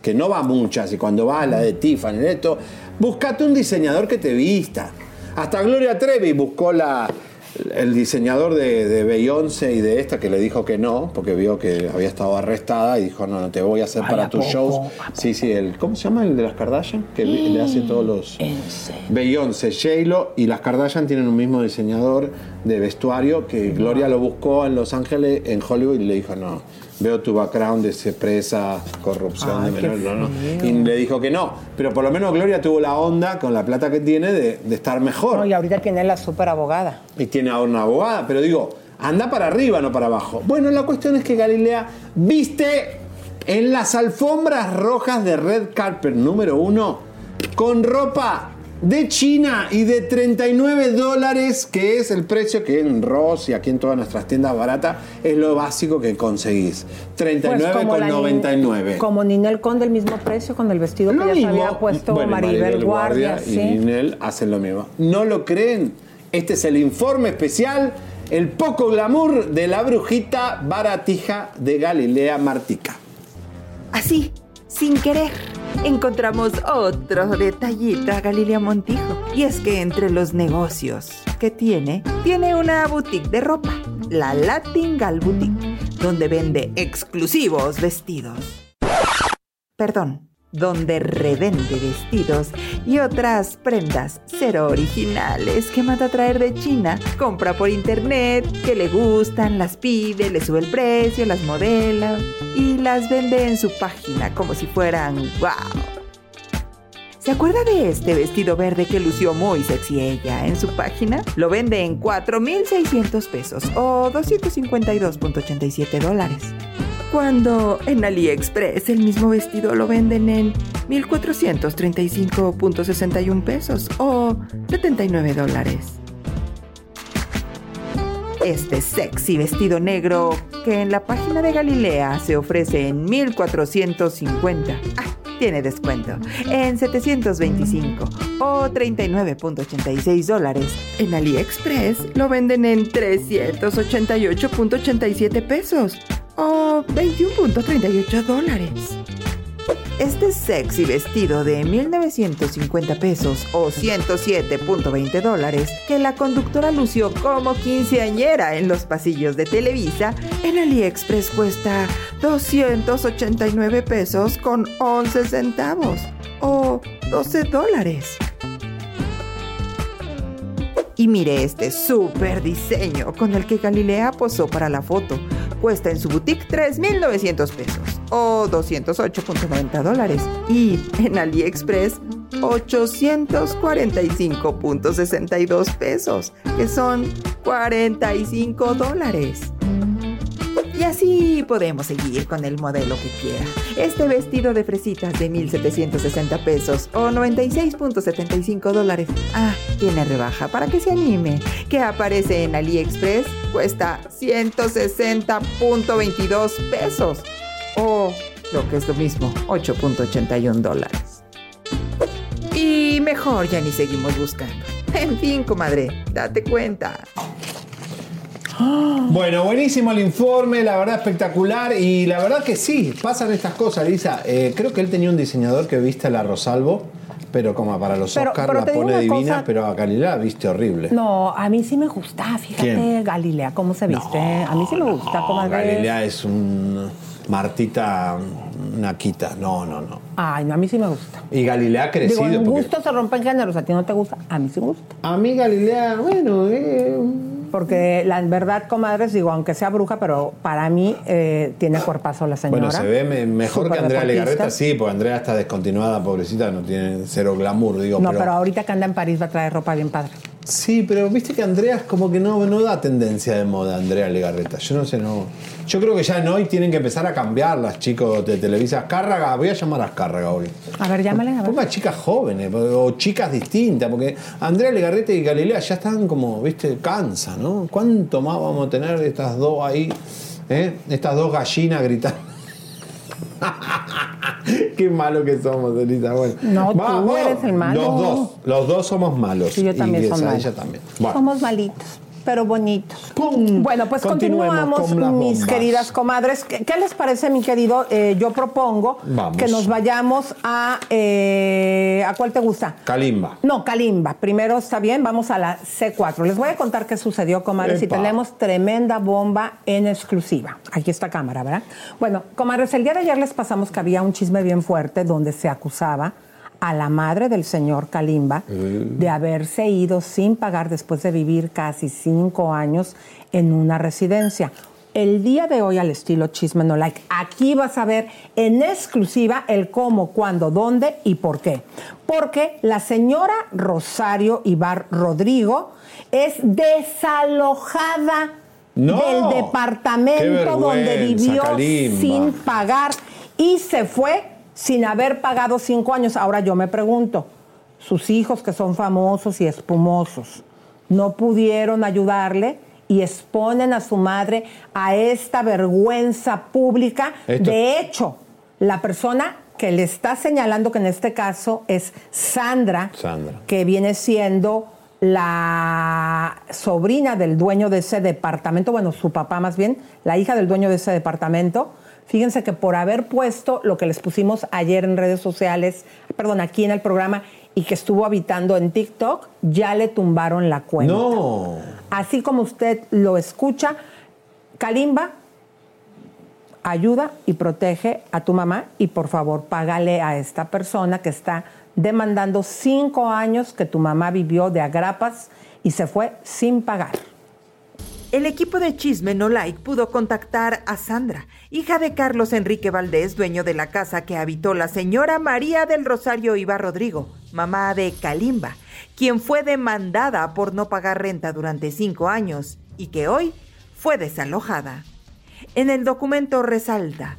que no va a muchas, y cuando va a la de Tiffany, esto, buscate un diseñador que te vista. Hasta Gloria Trevi buscó la, el diseñador de, de Beyoncé y de esta que le dijo que no, porque vio que había estado arrestada y dijo, no, no te voy a hacer Ay, para ¿a tus poco? shows. Sí, sí, el, ¿cómo se llama el de las Kardashian? Que le hace todos los... Beyoncé, J-Lo y las Kardashian tienen un mismo diseñador de vestuario que Gloria lo buscó en Los Ángeles, en Hollywood, y le dijo, no, veo tu background de presa, corrupción Ay, de no, no. Y le dijo que no. Pero por lo menos Gloria tuvo la onda, con la plata que tiene, de, de estar mejor. No, y ahorita tiene la súper abogada. Y tiene ahora una abogada, pero digo, anda para arriba, no para abajo. Bueno, la cuestión es que Galilea viste en las alfombras rojas de Red Carpet número uno con ropa de China y de 39 dólares, que es el precio que en Ross y aquí en todas nuestras tiendas baratas es lo básico que conseguís. Pues como 39,99. Ninel Conde, el mismo precio con el vestido que Lo ya se mismo, había puesto bueno, Maribel, Guardia. y sí. Ninel hacen lo mismo. ¿No lo creen? Este es el informe especial, el poco glamour de la brujita baratija de Galilea Martica. Así, sin querer, encontramos otro detallito a Galilea Montijo. Y es que entre los negocios que tiene, tiene una boutique de ropa, la Latin Gal Boutique, donde vende exclusivos vestidos. Perdón, donde revende vestidos y otras prendas cero originales que manda traer de China. Compra por internet, que le gustan, las pide, le sube el precio, las modela y las vende en su página como si fueran wow. ¿Se acuerda de este vestido verde que lució muy sexy ella en su página? Lo vende en 4.600 pesos o 252.87 dólares. Cuando en AliExpress el mismo vestido lo venden en 1.435.61 pesos o 79 dólares. Este sexy vestido negro que en la página de Galilea se ofrece en 1450. Ah, tiene descuento en 725 o 39.86 dólares. En AliExpress lo venden en 388.87 pesos o 21.38 dólares. Este sexy vestido de 1950 pesos o 107.20 dólares que la conductora lució como quinceañera en los pasillos de Televisa, en AliExpress cuesta 289 pesos con 11 centavos o 12 dólares. Y mire este súper diseño con el que Galilea posó para la foto. Cuesta en su boutique 3.900 pesos o 208.90 dólares. Y en AliExpress 845.62 pesos, que son 45 dólares. Y así podemos seguir con el modelo que quiera. Este vestido de fresitas de 1.760 pesos o 96.75 dólares. Ah, tiene rebaja para que se anime. Que aparece en AliExpress cuesta 160.22 pesos o lo que es lo mismo, 8.81 dólares. Y mejor ya ni seguimos buscando. En fin, comadre, date cuenta. Bueno, buenísimo el informe, la verdad espectacular y la verdad que sí, pasan estas cosas, Lisa. Eh, creo que él tenía un diseñador que viste a la Rosalvo, pero como para los Pero- Oscar pero la pone divina, cosa- pero a Galilea viste horrible. No, a mí sí me gusta, fíjate, ¿Quién? Galilea, cómo se viste. a mí sí me gusta, No, comadre. Galilea es un Martita, una quita. No, no, no. Ay, no, a mí sí me gusta. Y Galilea ha crecido. Digo, en porque- gusto se rompen géneros, a ti no te gusta, a mí sí me gusta. A mí Galilea, bueno, eh, Porque la verdad, comadres, digo, aunque sea bruja, pero para mí eh, tiene cuerpazo la señora. Bueno, se ve me- mejor que Andrea deportista. Legarreta, sí, porque Andrea está descontinuada, pobrecita, no tiene cero glamour, digo. No, pero ahorita que anda en París va a traer ropa bien padre. Sí, pero viste que Andrea es como que no, no da tendencia de moda, Andrea Legarreta. Yo no sé, no. Yo creo que ya en hoy tienen que empezar a cambiar las chicos de Televisa. Azcárraga, voy a llamar a Azcárraga hoy. A ver, llámale, a ver. Ponga chicas jóvenes o chicas distintas, porque Andrea Legarreta y Galilea ya están como, viste, cansa, ¿no? ¿Cuánto más vamos a tener de estas dos ahí? eh? Estas dos gallinas gritando. <laughs> Qué malo que somos, Elisa. Bueno, No, tú eres el malo. Los dos, los dos somos malos. Sí, yo también y soy también. Bueno. Somos malitos, pero bonitos. Bueno, pues continuamos, mis queridas comadres. ¿Qué, qué les parece, mi querido? Eh, yo propongo Vamos. que nos vayamos a... eh, ¿A cuál te gusta? Kalimba. No, Kalimba. Primero está bien, vamos a la C4. Les voy a contar qué sucedió, comadres, y tenemos tremenda bomba en exclusiva. Aquí está cámara, ¿verdad? Bueno, comadres, el día de ayer les pasamos que había un chisme bien fuerte donde se acusaba a la madre del señor Kalimba de haberse ido sin pagar después de vivir casi cinco años en una residencia. El día de hoy, al estilo Chisme No Like, aquí vas a ver en exclusiva el cómo, cuándo, dónde y por qué. Porque la señora Rosario Ibar Rodrigo es desalojada No. del departamento donde vivió Kalimba. sin pagar y se fue sin haber pagado cinco años. Ahora yo me pregunto, sus hijos que son famosos y espumosos, no pudieron ayudarle y exponen a su madre a esta vergüenza pública. Esto- De hecho, la persona que le está señalando que en este caso es Sandra, Sandra. que viene siendo la sobrina del dueño de ese departamento, bueno, su papá más bien, la hija del dueño de ese departamento. Fíjense que por haber puesto lo que les pusimos ayer en redes sociales, perdón, aquí en el programa, y que estuvo habitando en TikTok, ya le tumbaron la cuenta. No. Así como usted lo escucha, Kalimba, ayuda y protege a tu mamá y por favor págale a esta persona que está demandando cinco años que tu mamá vivió de agrapas y se fue sin pagar. El equipo de Chisme No Like pudo contactar a Sandra, hija de Carlos Enrique Valdés, dueño de la casa que habitó la señora María del Rosario Iba Rodrigo, mamá de Kalimba, quien fue demandada por no pagar renta durante cinco años y que hoy fue desalojada. En el documento resalta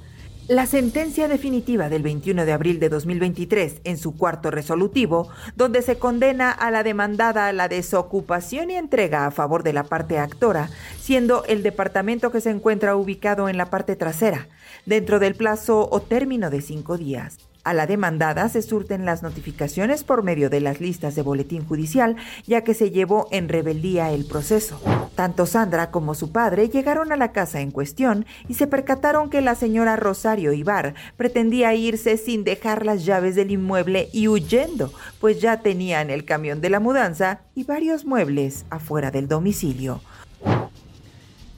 la sentencia definitiva del 21 de abril de 2023 en su cuarto resolutivo, donde se condena a la demandada la desocupación y entrega a favor de la parte actora, siendo el departamento que se encuentra ubicado en la parte trasera, dentro del plazo o término de cinco días. A la demandada se surten las notificaciones por medio de las listas de boletín judicial, ya que se llevó en rebeldía el proceso. Tanto Sandra como su padre llegaron a la casa en cuestión y se percataron que la señora Rosario Ibar pretendía irse sin dejar las llaves del inmueble y huyendo, pues ya tenían el camión de la mudanza y varios muebles afuera del domicilio.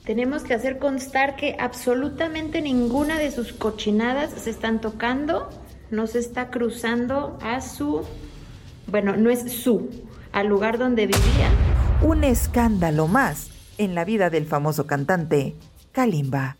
Tenemos que hacer constar que absolutamente ninguna de sus cochinadas se están tocando no se está cruzando a su, bueno, no es su, al lugar donde vivía. Un escándalo más en la vida del famoso cantante Kalimba.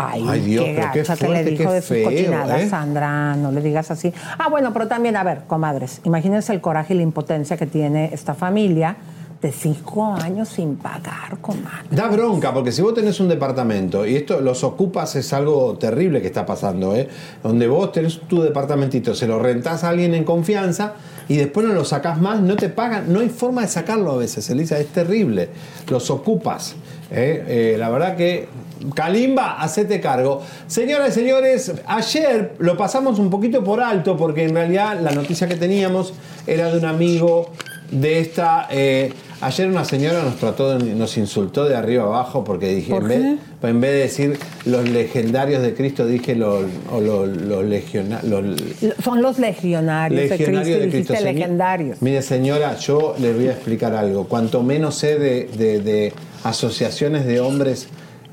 Ay, Dios, qué pero qué gacha que le fuerte, dijo de sus feo, cochinadas, ¿eh? Sandra, no le digas así. Ah, bueno, pero también, a ver, comadres, imagínense el coraje y la impotencia que tiene esta familia de cinco años sin pagar, comadre. Da bronca, porque si vos tenés un departamento y esto los ocupas es algo terrible que está pasando, ¿eh? Donde vos tenés tu departamentito, se lo rentás a alguien en confianza y después no lo sacás más, no te pagan, no hay forma de sacarlo a veces, Elisa, es terrible. Los ocupas. ¿eh? Eh, la verdad que Kalimba, hacete cargo. Señoras y señores, ayer lo pasamos un poquito por alto porque en realidad la noticia que teníamos era de un amigo de esta. eh, ayer una señora nos trató, nos insultó de arriba abajo porque dije, ¿Por en vez, en vez de decir los legendarios de Cristo, dije los, o los, los legionarios. Son los legionarios, de Cristo, de Cristo. Legendarios. Mire, señora, yo les voy a explicar algo. Cuanto menos sé de, de- de asociaciones de hombres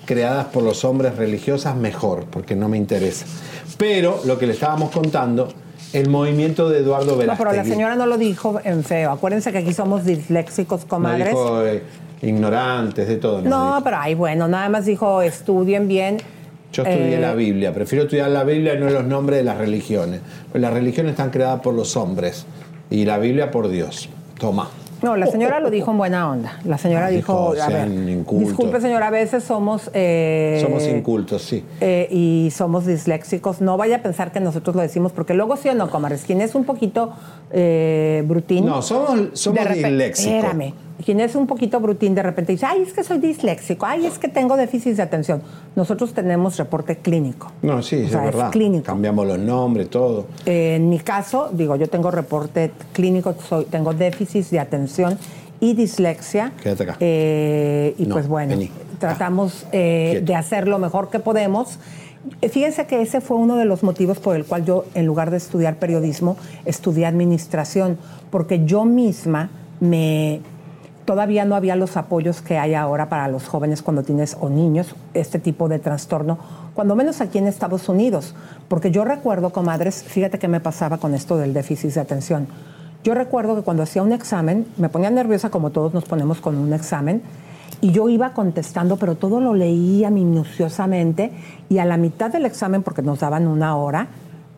creadas por los hombres religiosas, mejor, porque no me interesa. Pero lo que le estábamos contando, el movimiento de Eduardo No, Verástegui. pero la señora no lo dijo en feo. Acuérdense que aquí somos disléxicos, No comadres. dijo, eh, ignorantes, de todo. no No, pero ay, bueno, nada más dijo estudien bien. Yo estudié Eh, la Biblia, prefiero estudiar la Biblia y no los nombres de las religiones. Pues las religiones están creadas por los hombres y la Biblia por Dios. Toma. No, la señora lo dijo en buena onda. La señora dijo, Dijo, a ver, disculpe señora, a veces somos... eh, Somos incultos, sí. eh, y somos disléxicos. No vaya a pensar que nosotros lo decimos, porque luego sí o no, comadres, quien es un poquito eh, brutín... No, somos- somos disléxicos. Espérame. Quien es un poquito brutín de repente dice, ay, es que soy disléxico, ay, es que tengo déficit de atención. Nosotros tenemos reporte clínico. No, sí, O es sea, es verdad. clínico. Cambiamos los nombres, todo. Eh, en mi caso, digo, yo tengo reporte clínico, soy, tengo déficit de atención y dislexia. Quédate acá. Eh, y No, pues bueno, vení. tratamos eh, de hacer lo mejor que podemos. Fíjense que ese fue uno de los motivos por el cual yo, en lugar de estudiar periodismo, estudié administración, porque yo misma me... Todavía no había los apoyos que hay ahora para los jóvenes cuando tienes o niños este tipo de trastorno, cuando menos aquí en Estados Unidos. Porque yo recuerdo, comadres, fíjate qué me pasaba con esto del déficit de atención. Yo recuerdo que cuando hacía un examen, me ponía nerviosa como todos nos ponemos con un examen, y yo iba contestando, pero todo lo leía minuciosamente, y a la mitad del examen, porque nos daban una hora,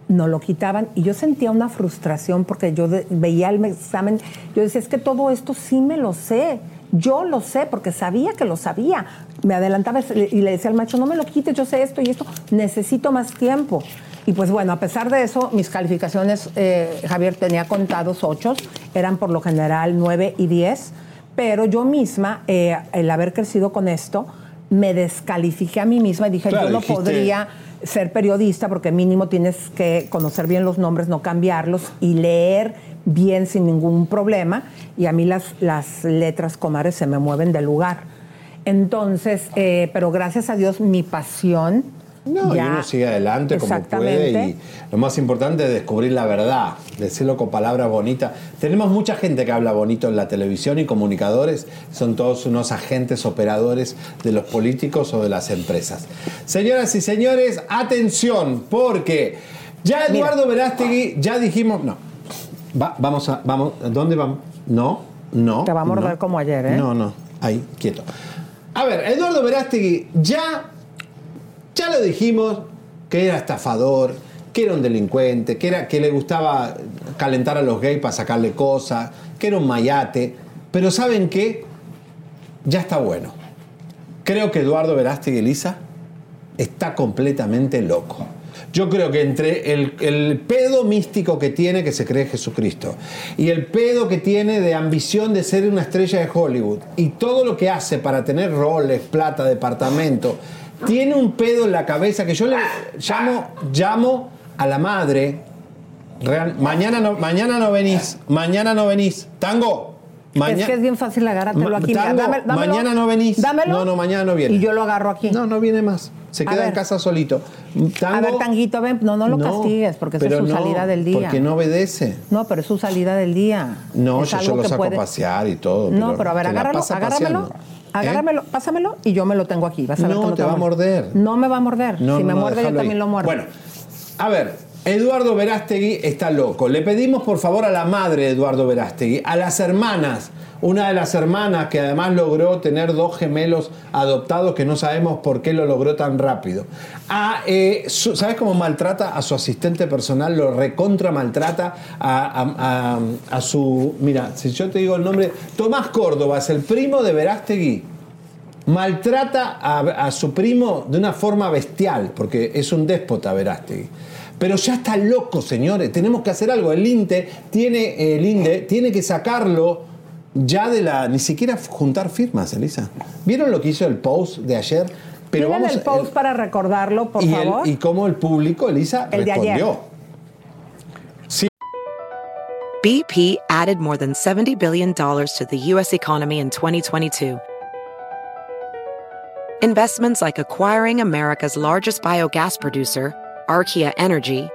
no lo quitaban, y yo sentía una frustración porque yo veía el examen, yo decía, es que todo esto sí me lo sé, yo lo sé, porque sabía que lo sabía. Me adelantaba y le decía al macho, no me lo quites, yo sé esto y esto, necesito más tiempo. Y pues bueno, a pesar de eso, mis calificaciones, eh, Javier tenía contados ocho, eran por lo general nueve y diez, pero yo misma, eh, el haber crecido con esto, me descalifiqué a mí misma y dije, Claro, yo no dijiste- podría ser periodista porque mínimo tienes que conocer bien los nombres, no cambiarlos y leer bien sin ningún problema. Y a mí las, las letras comares se me mueven del lugar. Entonces, eh, pero gracias a Dios mi pasión... No, y ya- uno sigue adelante como puede y lo más importante es descubrir la verdad, decirlo con palabras bonitas. Tenemos mucha gente que habla bonito en la televisión y comunicadores, son todos unos agentes operadores de los políticos o de las empresas. Señoras y señores, atención, porque ya Eduardo Verástegui, ya dijimos, no, Va- vamos a, vamos, ¿dónde vamos? No, No. Te va a morder no. como ayer, ¿eh? No, no. Ahí, quieto. A ver, Eduardo Verástegui ya, ya lo dijimos que era estafador, que era un delincuente, que, era, que le gustaba calentar a los gays para sacarle cosas, que era un mayate. Pero ¿saben qué? Ya está bueno. Creo que Eduardo Verástegui Elisa está completamente loco. Yo creo que entre el, el pedo místico que tiene, que se cree Jesucristo, y el pedo que tiene de ambición de ser una estrella de Hollywood, y todo lo que hace para tener roles, plata, departamento, tiene un pedo en la cabeza que yo le llamo, llamo a la madre. real- mañana, no, mañana no venís, mañana no venís. Tango, mañana. Es que es bien fácil agárratelo Ma- aquí. Tango, dame- dámelo. mañana no venís. Dámelo. No, no, mañana no viene. Y yo lo agarro aquí. No, no viene más. Se queda en casa solito. A ver, Tanguito, ven. No, no lo castigues, porque esa es su no, salida del día. Porque no obedece. No, pero es su salida del día. No, Es yo, yo lo saco puede- a pasear y todo. No, pero a ver, agárralo, agárramelo. paseando. ¿Eh? Agárramelo, pásamelo y yo me lo tengo aquí. Vas a ver No, te va a morder. No me va a morder. No, si me no, muerde, yo también lo muerdo. Bueno, a ver, Eduardo Verástegui está loco. Le pedimos por favor a la madre de Eduardo Verástegui, a las hermanas, una de las hermanas que además logró tener dos gemelos adoptados que no sabemos por qué lo logró tan rápido. A, eh, ¿Sabes cómo maltrata a su asistente personal? Lo recontra maltrata a, su... Mira, si yo te digo el nombre, Tomás Córdoba es el primo de Verástegui maltrata a, a su primo de una forma bestial, porque es un déspota Verástegui. Pero ya está loco, señores. Tenemos que hacer algo. El INTE tiene, el INDE tiene que sacarlo ya de la. Ni siquiera juntar firmas, Elisa. ¿Vieron lo que hizo el post de ayer? Pero Miren vamos el post para recordarlo, por y, el- favor. y cómo el público, Elisa, El de ayer. respondió. BP added more than $70 billion to the U.S. economy in 2022. Investments like acquiring America's largest biogas producer, Archaea Energy,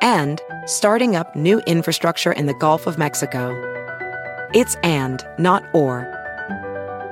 and starting up new infrastructure in the Gulf of Mexico. It's and, not or.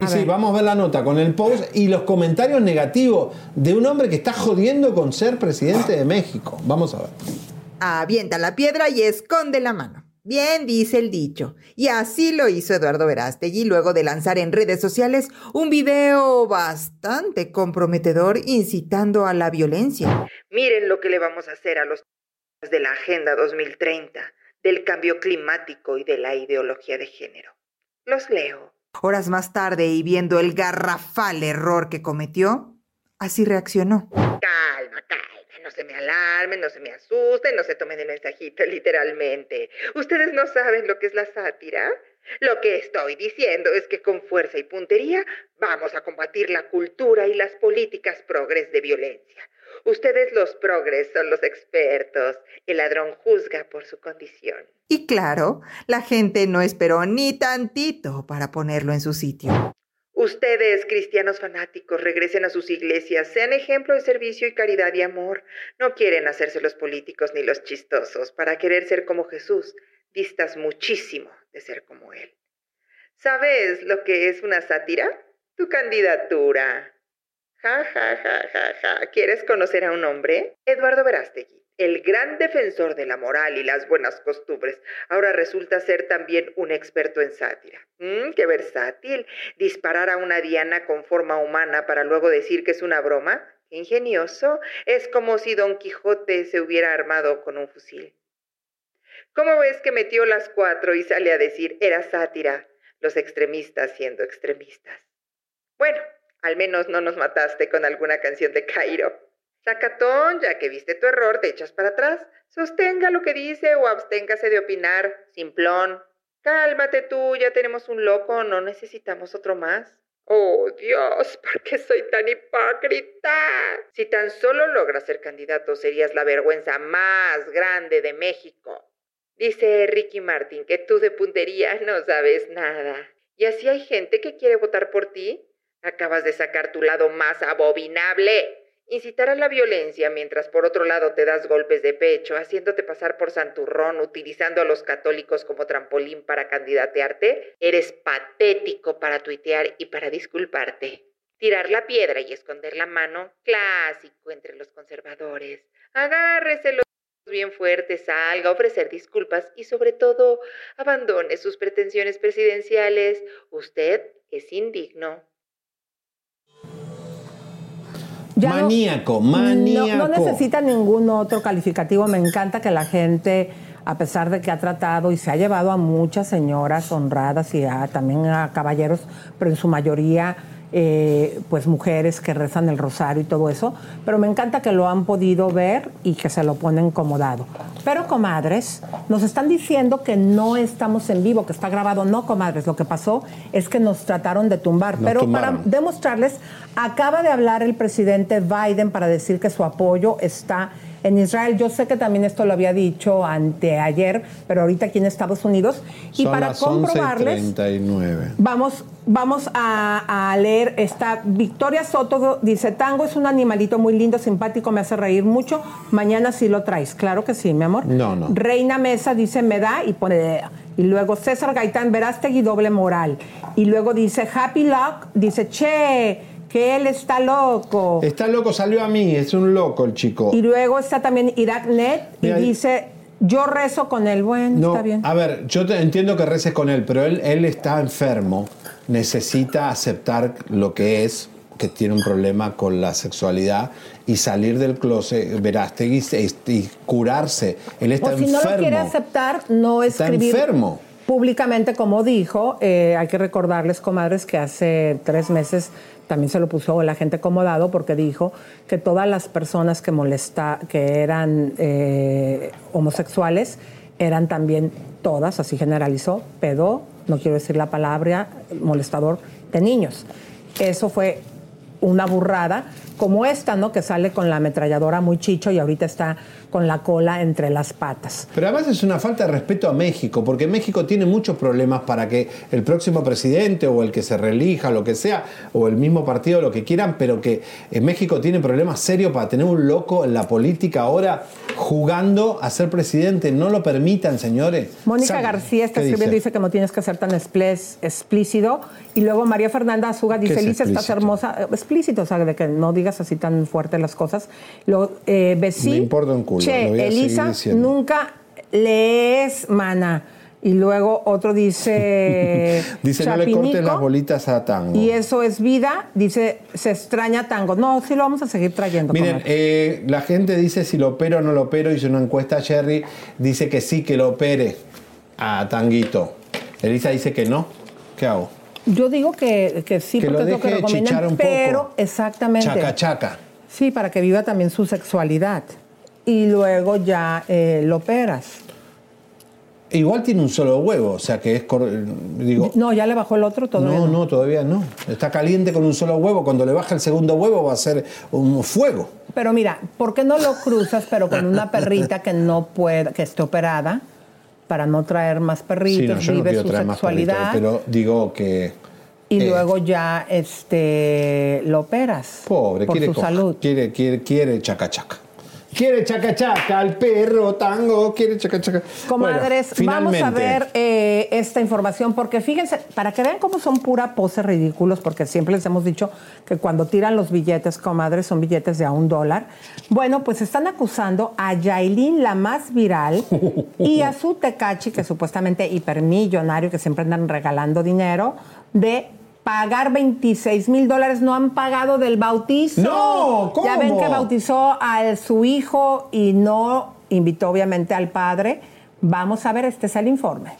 Sí, sí, vamos a ver la nota con el post y los comentarios negativos de un hombre que está jodiendo con ser presidente de México. Vamos a ver. Avienta la piedra y esconde la mano. Bien dice el dicho. Y así lo hizo Eduardo Verástegui luego de lanzar en redes sociales un video bastante comprometedor incitando a la violencia. Miren lo que le vamos a hacer a los de la Agenda 2030, del cambio climático y de la ideología de género. Los leo. Horas más tarde y viendo el garrafal error que cometió, así reaccionó. Calma, calma, no se me alarmen, no se me asusten, no se tomen el mensajito literalmente. ¿Ustedes no saben lo que es la sátira? Lo que estoy diciendo es que con fuerza y puntería vamos a combatir la cultura y las políticas progres de violencia. Ustedes los progres son los expertos. El ladrón juzga por su condición. Y claro, la gente no esperó ni tantito para ponerlo en su sitio. Ustedes, cristianos fanáticos, regresen a sus iglesias, sean ejemplo de servicio y caridad y amor. No quieren hacerse los políticos ni los chistosos para querer ser como Jesús. Distas muchísimo de ser como Él. ¿Sabes lo que es una sátira? Tu candidatura. Ja, ja, ja, ja, ja. ¿Quieres conocer a un hombre? Eduardo Verástegui, el gran defensor de la moral y las buenas costumbres, ahora resulta ser también un experto en sátira. Mm, ¡Qué versátil! Disparar a una diana con forma humana para luego decir que es una broma. ¡Qué ingenioso! Es como si Don Quijote se hubiera armado con un fusil. ¿Cómo ves que metió las cuatro y sale a decir era sátira? Los extremistas siendo extremistas. Bueno, al menos no nos mataste con alguna canción de Cairo. Sacatón, ya que viste tu error, te echas para atrás. Sostenga lo que dice o absténgase de opinar. Simplón. Cálmate tú, ya tenemos un loco, no necesitamos otro más. Oh Dios, ¿por qué soy tan hipócrita? Si tan solo logras ser candidato, serías la vergüenza más grande de México. Dice Ricky Martin que tú de puntería no sabes nada. ¿Y así hay gente que quiere votar por ti? Acabas de sacar tu lado más abominable. Incitar a la violencia mientras por otro lado te das golpes de pecho, haciéndote pasar por santurrón, utilizando a los católicos como trampolín para candidatearte, eres patético para tuitear y para disculparte. Tirar la piedra y esconder la mano, clásico entre los conservadores. Agárreselo bien fuerte, salga a ofrecer disculpas y sobre todo abandone sus pretensiones presidenciales. Usted es indigno. Ya maníaco, maníaco. No, no, necesita ningún otro calificativo. Me encanta que la gente, a pesar de que ha tratado y se ha llevado a muchas señoras honradas y a, también a caballeros, pero en su mayoría eh, pues mujeres que rezan el rosario y todo eso, pero me encanta que lo han podido ver y que se lo ponen como dado. Pero comadres, nos están diciendo que no estamos en vivo, que está grabado. No, comadres, lo que pasó es que nos trataron de tumbar. pero para demostrarles, acaba de hablar el presidente Biden para decir que su apoyo está en Israel. Yo sé que también esto lo había dicho anteayer, pero ahorita aquí en Estados Unidos. Y para comprobarles, vamos, vamos a, leer esta. Victoria Soto dice: Tango es un animalito muy lindo, simpático, me hace reír mucho. Mañana sí lo traes. Claro que sí, mi amor. No, no. Reina Mesa dice: Me da y pone. Y luego César Gaitán, Verástegui, doble moral. Y luego dice Happy Luck, dice, che, que él está loco. Está loco, salió a mí, es un loco el chico. Y luego está también Irak Net y dice, yo rezo con él. Bueno, está bien. A ver, yo entiendo que reces con él, pero él, él está enfermo, necesita aceptar lo que es, que tiene un problema con la sexualidad y salir del closet, Verástegui, y curarse. Él está o si enfermo. no lo quiere aceptar, no escribir. Está enfermo públicamente, como dijo, eh, hay que recordarles, comadres, que hace tres meses también se lo puso la gente acomodado porque dijo que todas las personas que molesta, que eran eh, homosexuales, eran también todas, así generalizó, pedo, no quiero decir la palabra, molestador de niños. Eso fue una burrada como esta, ¿no? Que sale con la ametralladora muy chicho y ahorita está con la cola entre las patas. Pero además es una falta de respeto a México, porque México tiene muchos problemas para que el próximo presidente o el que se reelija, lo que sea, o el mismo partido, lo que quieran, pero que en México tiene problemas serios para tener un loco en la política ahora jugando a ser presidente. No lo permitan, señores. Mónica García está escribiendo, dice? que no tienes que ser tan explícito. Y luego María Fernanda Azuga dice, Lisa, estás hermosa. Explícito, o sea, de que no digas así tan fuerte las cosas. Luego, eh, Me importa un culo. Che, Elisa, nunca lees, mana. Y luego otro dice. <laughs> dice, no le corten las bolitas a tango. Y eso es vida. Dice, se extraña tango. No, sí lo vamos a seguir trayendo. Miren, eh, la gente dice si lo opero o no lo opero. Hizo una encuesta, Jerry. Dice que sí, que lo opere a tanguito. Elisa dice que no. ¿Qué hago? Yo digo que, que sí, que porque lo es lo que recomiendan. pero, poco. exactamente. Chaca, chaca. Sí, para que viva también su sexualidad. Y luego ya eh, lo operas. Igual tiene un solo huevo, o sea que es. cor- Digo, No, ya le bajó el otro todavía. no, no, todavía no. Está caliente con un solo huevo. Cuando le baja el segundo huevo va a ser un fuego. Pero mira, ¿por qué no lo cruzas, pero con una <laughs> perrita que no pueda, que esté operada, para no traer más Sí, perritos, no, yo no vive quiero su perritos, sexualidad pero digo que. y eh, luego ya este lo operas Pobre, por quiere su salud. Quiere, quiere, quiere chaca chaca. Quiere chaca chaca, al perro tango, quiere chaca chaca. Comadres, Bueno, vamos a ver eh, esta información porque fíjense, para que vean cómo son pura pose ridículos, porque siempre les hemos dicho que cuando tiran los billetes, comadres, son billetes de a un dólar. Bueno, pues están acusando a Yailin, la más viral, y a su Tecachi, que supuestamente hipermillonario, que siempre andan regalando dinero, de pagar 26 mil dólares, no han pagado del bautizo. No, ¿cómo? Ya ven que bautizó a su hijo y no invitó obviamente al padre. Vamos a ver, este es el informe.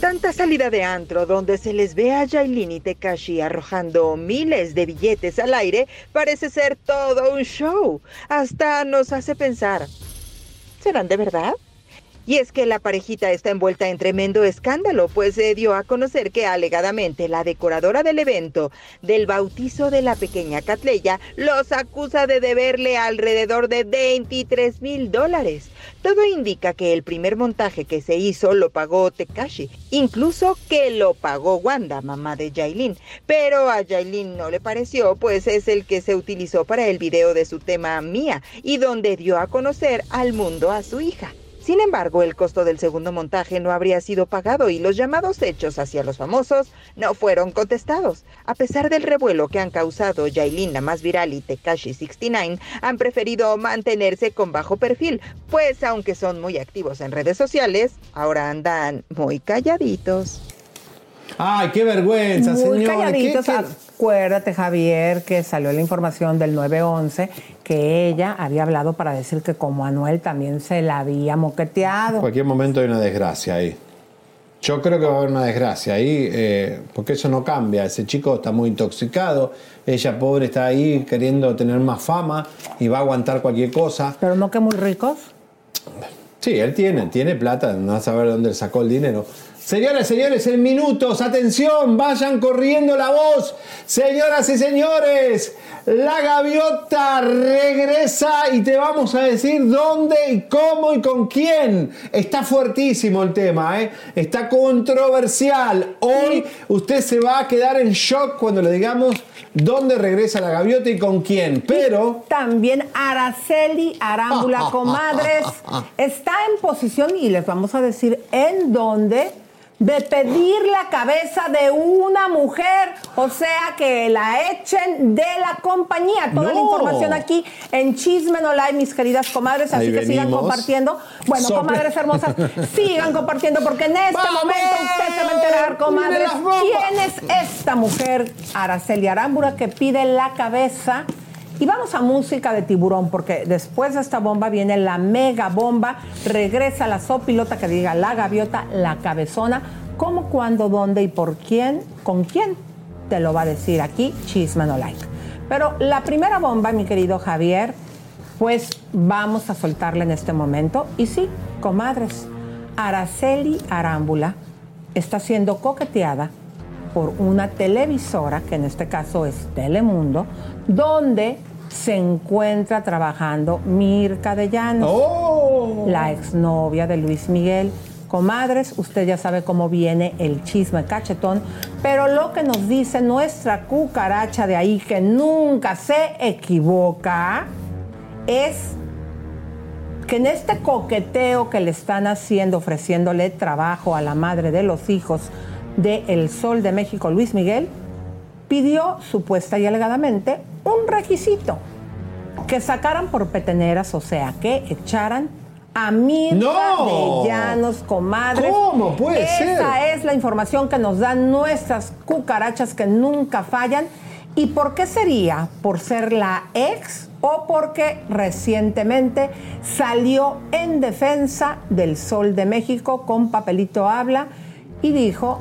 Tanta salida de antro donde se les ve a Yailin y Tekashi arrojando miles de billetes al aire parece ser todo un show. Hasta nos hace pensar, ¿serán de verdad? Y es que la parejita está envuelta en tremendo escándalo, pues se dio a conocer que alegadamente la decoradora del evento del bautizo de la pequeña Catleya los acusa de deberle alrededor de 23 mil dólares. Todo indica que el primer montaje que se hizo lo pagó Tekashi, incluso que lo pagó Wanda, mamá de Jailin. Pero a Jailin no le pareció, pues es el que se utilizó para el video de su tema Mía y donde dio a conocer al mundo a su hija. Sin embargo, el costo del segundo montaje no habría sido pagado y los llamados hechos hacia los famosos no fueron contestados. A pesar del revuelo que han causado Yailin, la más viral, y Tekashi 69, han preferido mantenerse con bajo perfil, pues aunque son muy activos en redes sociales, ahora andan muy calladitos. Ay, qué vergüenza, Muy señor. calladitos. ¿Qué- qué- Acuérdate, Javier, que salió la información del 911 que ella había hablado para decir que como Anuel también se la había moqueteado. En cualquier momento hay una desgracia ahí. Yo creo que va a haber una desgracia ahí, eh, porque eso no cambia. Ese chico está muy intoxicado, ella pobre está ahí queriendo tener más fama y va a aguantar cualquier cosa. Pero no que muy ricos. Sí, él tiene, tiene plata, no va a saber dónde sacó el dinero. Señoras y señores, en minutos, atención, vayan corriendo la voz. Señoras y señores, la gaviota regresa y te vamos a decir dónde y cómo y con quién. Está fuertísimo el tema, ¿eh? está controversial. Hoy usted se va a quedar en shock cuando le digamos dónde regresa la gaviota y con quién. Pero... También Araceli Arámbula <laughs> Comadres está en posición, y les vamos a decir en dónde, de pedir la cabeza de una mujer, o sea, que la echen de la compañía. Toda la información aquí en Chisme No Like, mis queridas comadres, así Ahí que sigan compartiendo. Bueno, Sobre- comadres hermosas, sigan compartiendo, porque en este ¡Vamos! momento usted se va a enterar, comadres, quién es esta mujer, Araceli Arámbula, que pide la cabeza y vamos a música de tiburón, porque después de esta bomba viene la mega bomba. Regresa la sopilota que diga la gaviota, la cabezona. ¿Cómo, cuándo, dónde y por quién? ¿Con quién? Te lo va a decir aquí Chisme No Like. Pero la primera bomba, mi querido Javier, pues vamos a soltarla en este momento. Y sí, comadres, Araceli Arámbula está siendo coqueteada por una televisora, que en este caso es Telemundo, donde se encuentra trabajando Mirka de Llanos, la exnovia de Luis Miguel. Comadres, usted ya sabe cómo viene el chisme cachetón, pero lo que nos dice nuestra cucaracha de ahí, que nunca se equivoca, es que en este coqueteo que le están haciendo, ofreciéndole trabajo a la madre de los hijos de El Sol de México, Luis Miguel, pidió supuesta y alegadamente un requisito, que sacaran por peteneras, o sea, que echaran a Mirka ¡No! de Llanos, comadres. ¿Cómo puede Esa ser? es la información que nos dan nuestras cucarachas que nunca fallan. ¿Y por qué sería? ¿Por ser la ex o porque recientemente salió en defensa del Sol de México con papelito habla y dijo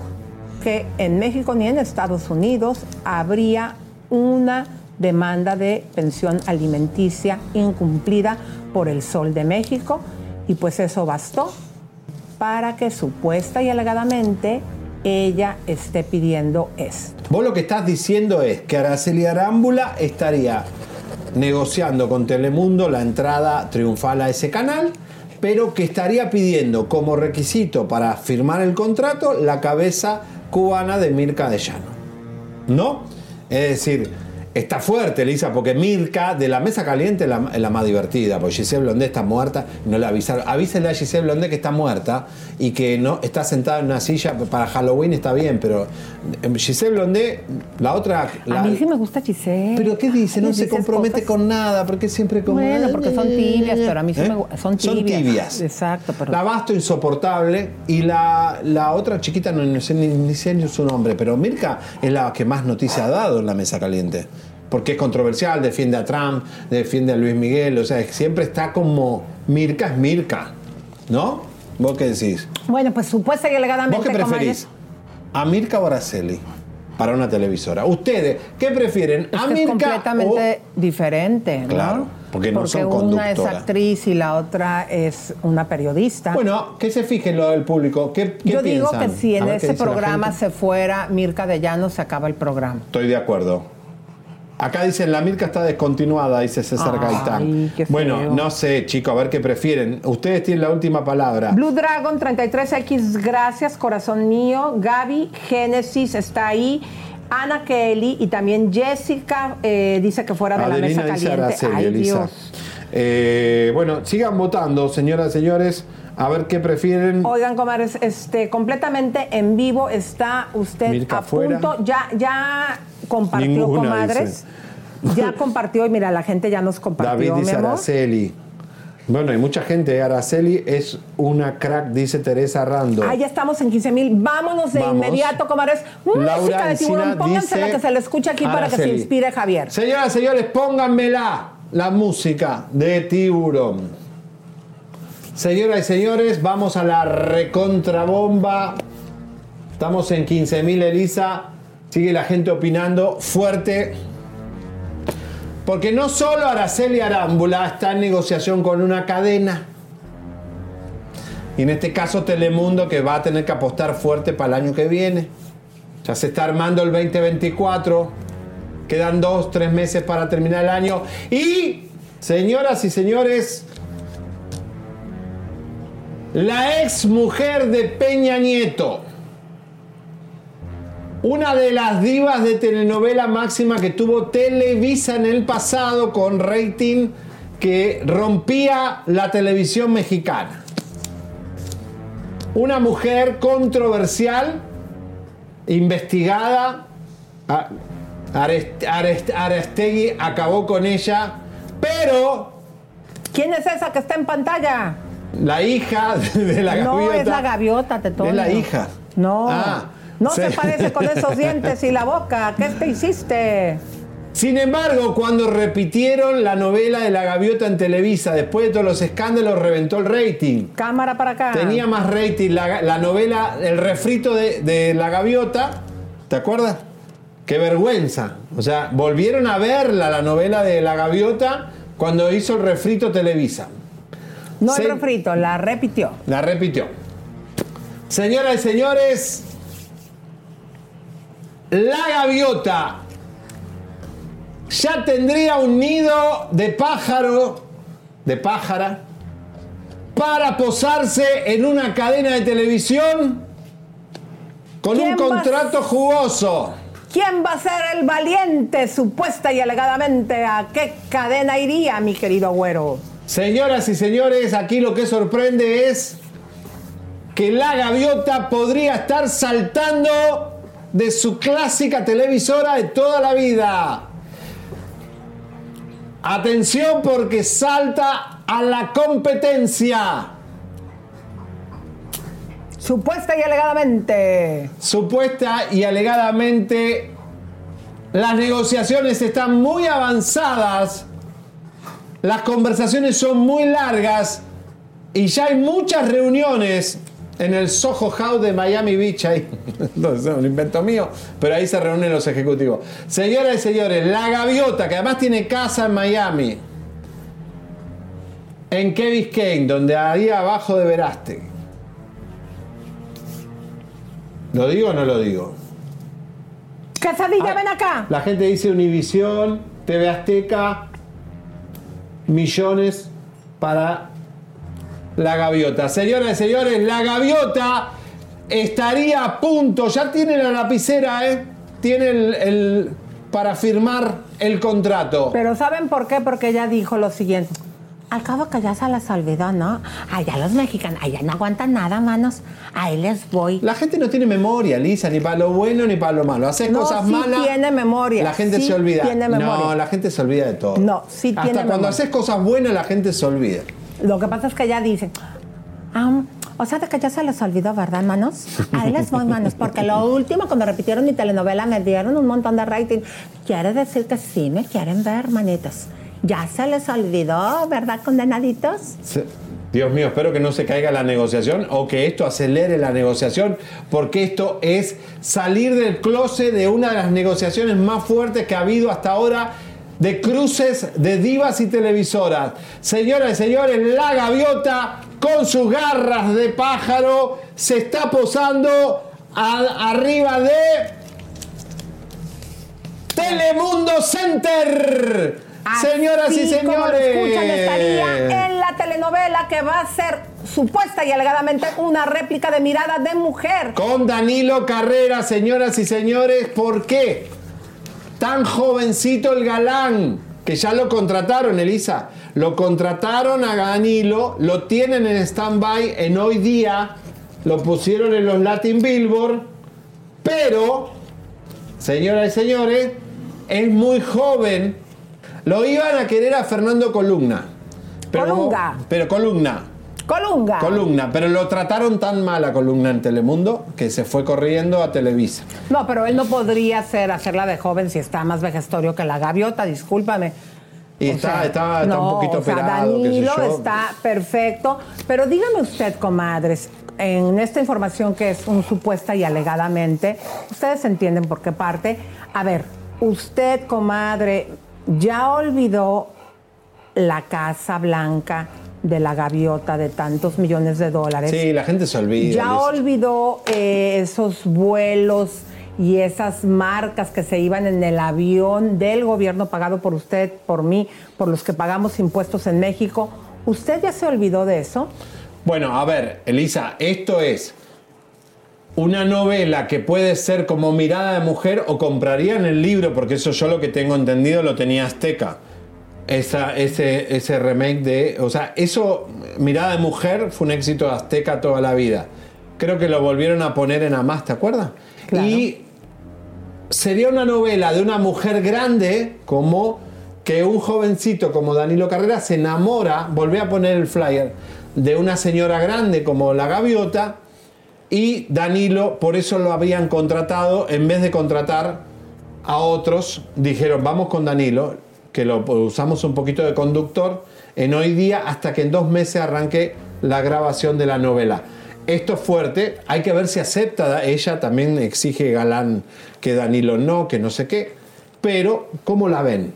que en México ni en Estados Unidos habría una demanda de pensión alimenticia incumplida por el Sol de México y pues eso bastó para que supuesta y alegadamente ella esté pidiendo esto. Vos lo que estás diciendo es que Araceli Arámbula estaría negociando con Telemundo la entrada triunfal a ese canal, pero que estaría pidiendo como requisito para firmar el contrato la cabeza cubana de Mirka de Llano. ¿No? Es decir, está fuerte, Elisa, porque Mirka de la mesa caliente es la, la más divertida, porque Giselle Blondé está muerta, no le avisaron. Avísenle a Giselle Blondé que está muerta y que no está sentada en una silla para Halloween, está bien, pero eh, Giselle Blondé, la otra. la- a mí sí me gusta Giselle. ¿Pero qué dice? No Ay, se compromete cosas- con nada, porque siempre como. Bueno, porque son tibias, pero a mí sí ¿Eh? me gu- son tibias. Exacto, pero. La Basto insoportable y la, la otra chiquita, no, no sé ni, ni sé ni su nombre, pero Mirka es la que más noticia ha dado en la mesa caliente. Porque es controversial, defiende a Trump, defiende a Luis Miguel, o sea, siempre está como. Mirka es Mirka, ¿no? ¿Vos qué decís? Bueno, pues supuesta y alegadamente. ¿Vos qué preferís? ¿A Mirka o Araceli? Para una televisora. ¿Ustedes qué prefieren? ¿A que es Mirka completamente diferente, ¿no? Claro. Porque no porque son una es conductoras. actriz y la otra es una periodista. Bueno, que se fije lo del público. ¿Qué, qué Yo digo que si en ese programa se fuera Mirka de Llano, se acaba el programa. Estoy de acuerdo. Acá dicen, la Mirka está descontinuada, dice César Ay, Gaitán. Bueno, no sé, chicos, a ver qué prefieren. Ustedes tienen la última palabra. Blue Dragon 33X, gracias, corazón mío. Gaby Génesis está ahí. Ana Kelly y también Jessica eh, dice que fuera de la Adelina mesa dice caliente. Araceli, Ay. Dios. Eh, bueno, sigan votando, señoras y señores, a ver qué prefieren. Oigan, comadres, este, completamente en vivo está usted Mirka a fuera. punto. Ya, ya compartió, Ninguna, comadres. Ya compartió y mira, la gente ya nos compartió. David dice. Araceli. Bueno, hay mucha gente. Araceli es una crack, dice Teresa Rando. Ah, ya estamos en 15 mil. Vámonos de Vamos. inmediato, comadres. Música Laura de tiburón. Pónganse la que se le escucha aquí para que se Araceli. inspire Javier. Señoras señores, pónganmela la música de tiburón. Señoras y señores, vamos a la recontrabomba. Estamos en 15.000, Elisa. Sigue la gente opinando fuerte. Porque no solo Araceli Arámbula está en negociación con una cadena. Y en este caso Telemundo que va a tener que apostar fuerte para el año que viene. Ya se está armando el 2024. Quedan dos, tres meses para terminar el año. Y, señoras y señores, la ex mujer de Peña Nieto. Una de las divas de telenovela máxima que tuvo Televisa en el pasado con rating que rompía la televisión mexicana. Una mujer controversial, investigada. Arestegui acabó con ella, pero ¿Quién es esa que está en pantalla? La hija de la no, gaviota. es la gaviota, Tetón. Es la hija. No. Ah, no sí. se parece con esos dientes y la boca. ¿Qué te hiciste? Sin embargo, cuando repitieron la novela de la gaviota en Televisa, después de todos los escándalos, reventó el rating. Cámara para acá. Tenía más rating la, la novela, el refrito de, de la gaviota. ¿Te acuerdas? Qué vergüenza. O sea, volvieron a verla la novela de la gaviota cuando hizo el refrito Televisa. No Se- el refrito, la repitió. La repitió. Señoras y señores, la gaviota ya tendría un nido de pájaro, de pájara, para posarse en una cadena de televisión con un ¿Quién va a- contrato jugoso. ¿Quién va a ser el valiente, supuesta y alegadamente? ¿A qué cadena iría, mi querido güero? Señoras y señores, aquí lo que sorprende es que la gaviota podría estar saltando de su clásica televisora de toda la vida. Atención porque salta a la competencia. Supuesta y alegadamente. Supuesta y alegadamente las negociaciones están muy avanzadas, las conversaciones son muy largas y ya hay muchas reuniones en el Soho House de Miami Beach. Ahí. <laughs> No, es un invento mío, pero ahí se reúnen los ejecutivos. Señoras y señores, la gaviota, que además tiene casa en Miami, en Key Biscayne, donde ahí abajo de Veraste. ¿Lo digo o no lo digo? Quesadilla, ven acá. La gente dice Univisión, TV Azteca, millones para la gaviota. Señoras y señores, la gaviota estaría a punto, ya tiene la lapicera, ¿eh? Tiene el, el- para firmar el contrato. Pero ¿saben por qué? Porque ella dijo lo siguiente. Al cabo que ya se les olvidó, ¿no? Allá los mexicanos, allá no aguantan nada, manos. Ahí les voy. La gente no tiene memoria, Lisa, ni para lo bueno ni para lo malo. Haces No, cosas sí malas. tiene memoria, La gente sí se olvida. tiene No, memoria. la gente se olvida de todo. No, sí Hasta tiene cuando memoria. haces cosas buenas, la gente se olvida. Lo que pasa es que ella dice, "Ah, o sea, de que ya se les olvidó, ¿verdad, manos? Ahí les voy, manos, porque lo último, cuando repitieron mi telenovela, me dieron un montón de rating. Quiere decir que sí me quieren ver, manitos. Ya se les olvidó, ¿verdad, condenaditos? Dios mío, espero que no se caiga la negociación o que esto acelere la negociación, porque esto es salir del closet de una de las negociaciones más fuertes que ha habido hasta ahora de cruces de divas y televisoras. Señoras y señores, la gaviota con sus garras de pájaro se está posando arriba de Telemundo Center. Señoras y Así como lo señores. escuchan, estaría en la telenovela que va a ser supuesta y alegadamente una réplica de Mirada de Mujer. Con Danilo Carrera, señoras y señores, ¿por qué? Tan jovencito el galán, que ya lo contrataron, Elisa. Lo contrataron a Danilo, lo tienen en stand-by en hoy día, lo pusieron en los Latin Billboard, pero, señoras y señores, es muy joven. Lo iban a querer a Fernando Columna. Pero, Colunga. Pero Columna. Colunga. Columna, pero lo trataron tan mal a Columna en Telemundo que se fue corriendo a Televisa. No, pero él no podría ser, hacerla de joven si está más vejestorio que la gaviota, discúlpame. Y O está, sea, está, está no, un poquito o sea, operado, qué sé Danilo yo. está perfecto. Pero dígame usted, comadres, en esta información que es un supuesta y alegadamente, ustedes entienden por qué parte. A ver, usted, comadre, ya olvidó la Casa Blanca de la gaviota de tantos millones de dólares. Sí, la gente se olvida. Ya olvidó eh, esos vuelos y esas marcas que se iban en el avión del gobierno pagado por usted, por mí, por los que pagamos impuestos en México. ¿Usted ya se olvidó de eso? Bueno, a ver, Elisa, esto es una novela que puede ser como Mirada de Mujer o comprarían el libro, porque eso yo lo que tengo entendido lo tenía Azteca. Esa, ese, ese remake de. O sea, eso, Mirada de Mujer, fue un éxito de Azteca toda la vida. Creo que lo volvieron a poner en Amás, ¿te acuerdas? Y sería una novela de una mujer grande, como que un jovencito como Danilo Carrera se enamora, volví a poner el flyer, de una señora grande como la gaviota, y Danilo, por eso lo habían contratado, en vez de contratar a otros, dijeron, vamos con Danilo, que lo usamos un poquito de conductor, en hoy día, hasta que en dos meses arranque la grabación de la novela. Esto es fuerte, hay que ver si acepta, ella también exige Galán que Danilo no, que no sé qué, pero ¿cómo la ven?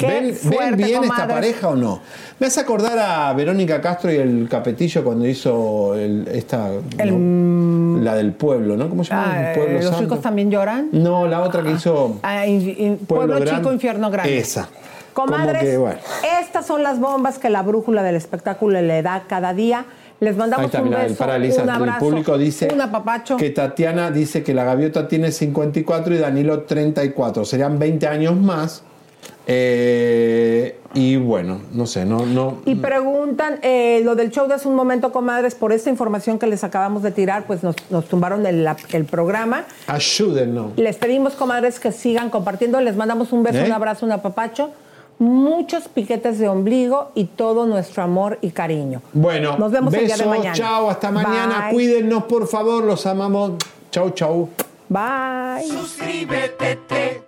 ¿Ven, ven fuerte, bien esta comadres. pareja o no? Me hace acordar a Verónica Castro y el Capetillo cuando hizo el- esta, ¿no? la del pueblo, ¿no? ¿Cómo se llama? Ah, Pueblo eh, ¿Los Santo. ricos también lloran? No, la otra que hizo Ah, in- in- pueblo Gran- chico, infierno grande. Esa. Comadres, que, bueno. estas son las bombas que la brújula del espectáculo le da cada día. Les mandamos está, un mira, el beso, paraliza. un El abrazo, público dice que Tatiana dice que la gaviota tiene 54 y Danilo 34. Serían 20 años más. Eh, y bueno, no sé, no, no. Y preguntan, eh, lo del show de hace un momento, comadres, por esta información que les acabamos de tirar, pues nos, nos tumbaron el, programa. Ayúdennos. Les pedimos, comadres, que sigan compartiendo. Les mandamos un beso, ¿Eh? un abrazo, un apapacho, muchos piquetes de ombligo y todo nuestro amor y cariño. Bueno, Nos vemos el día de besos, mañana. chao, hasta mañana. Bye. Cuídennos, por favor, los amamos. Chau, chau. Bye. Suscríbete,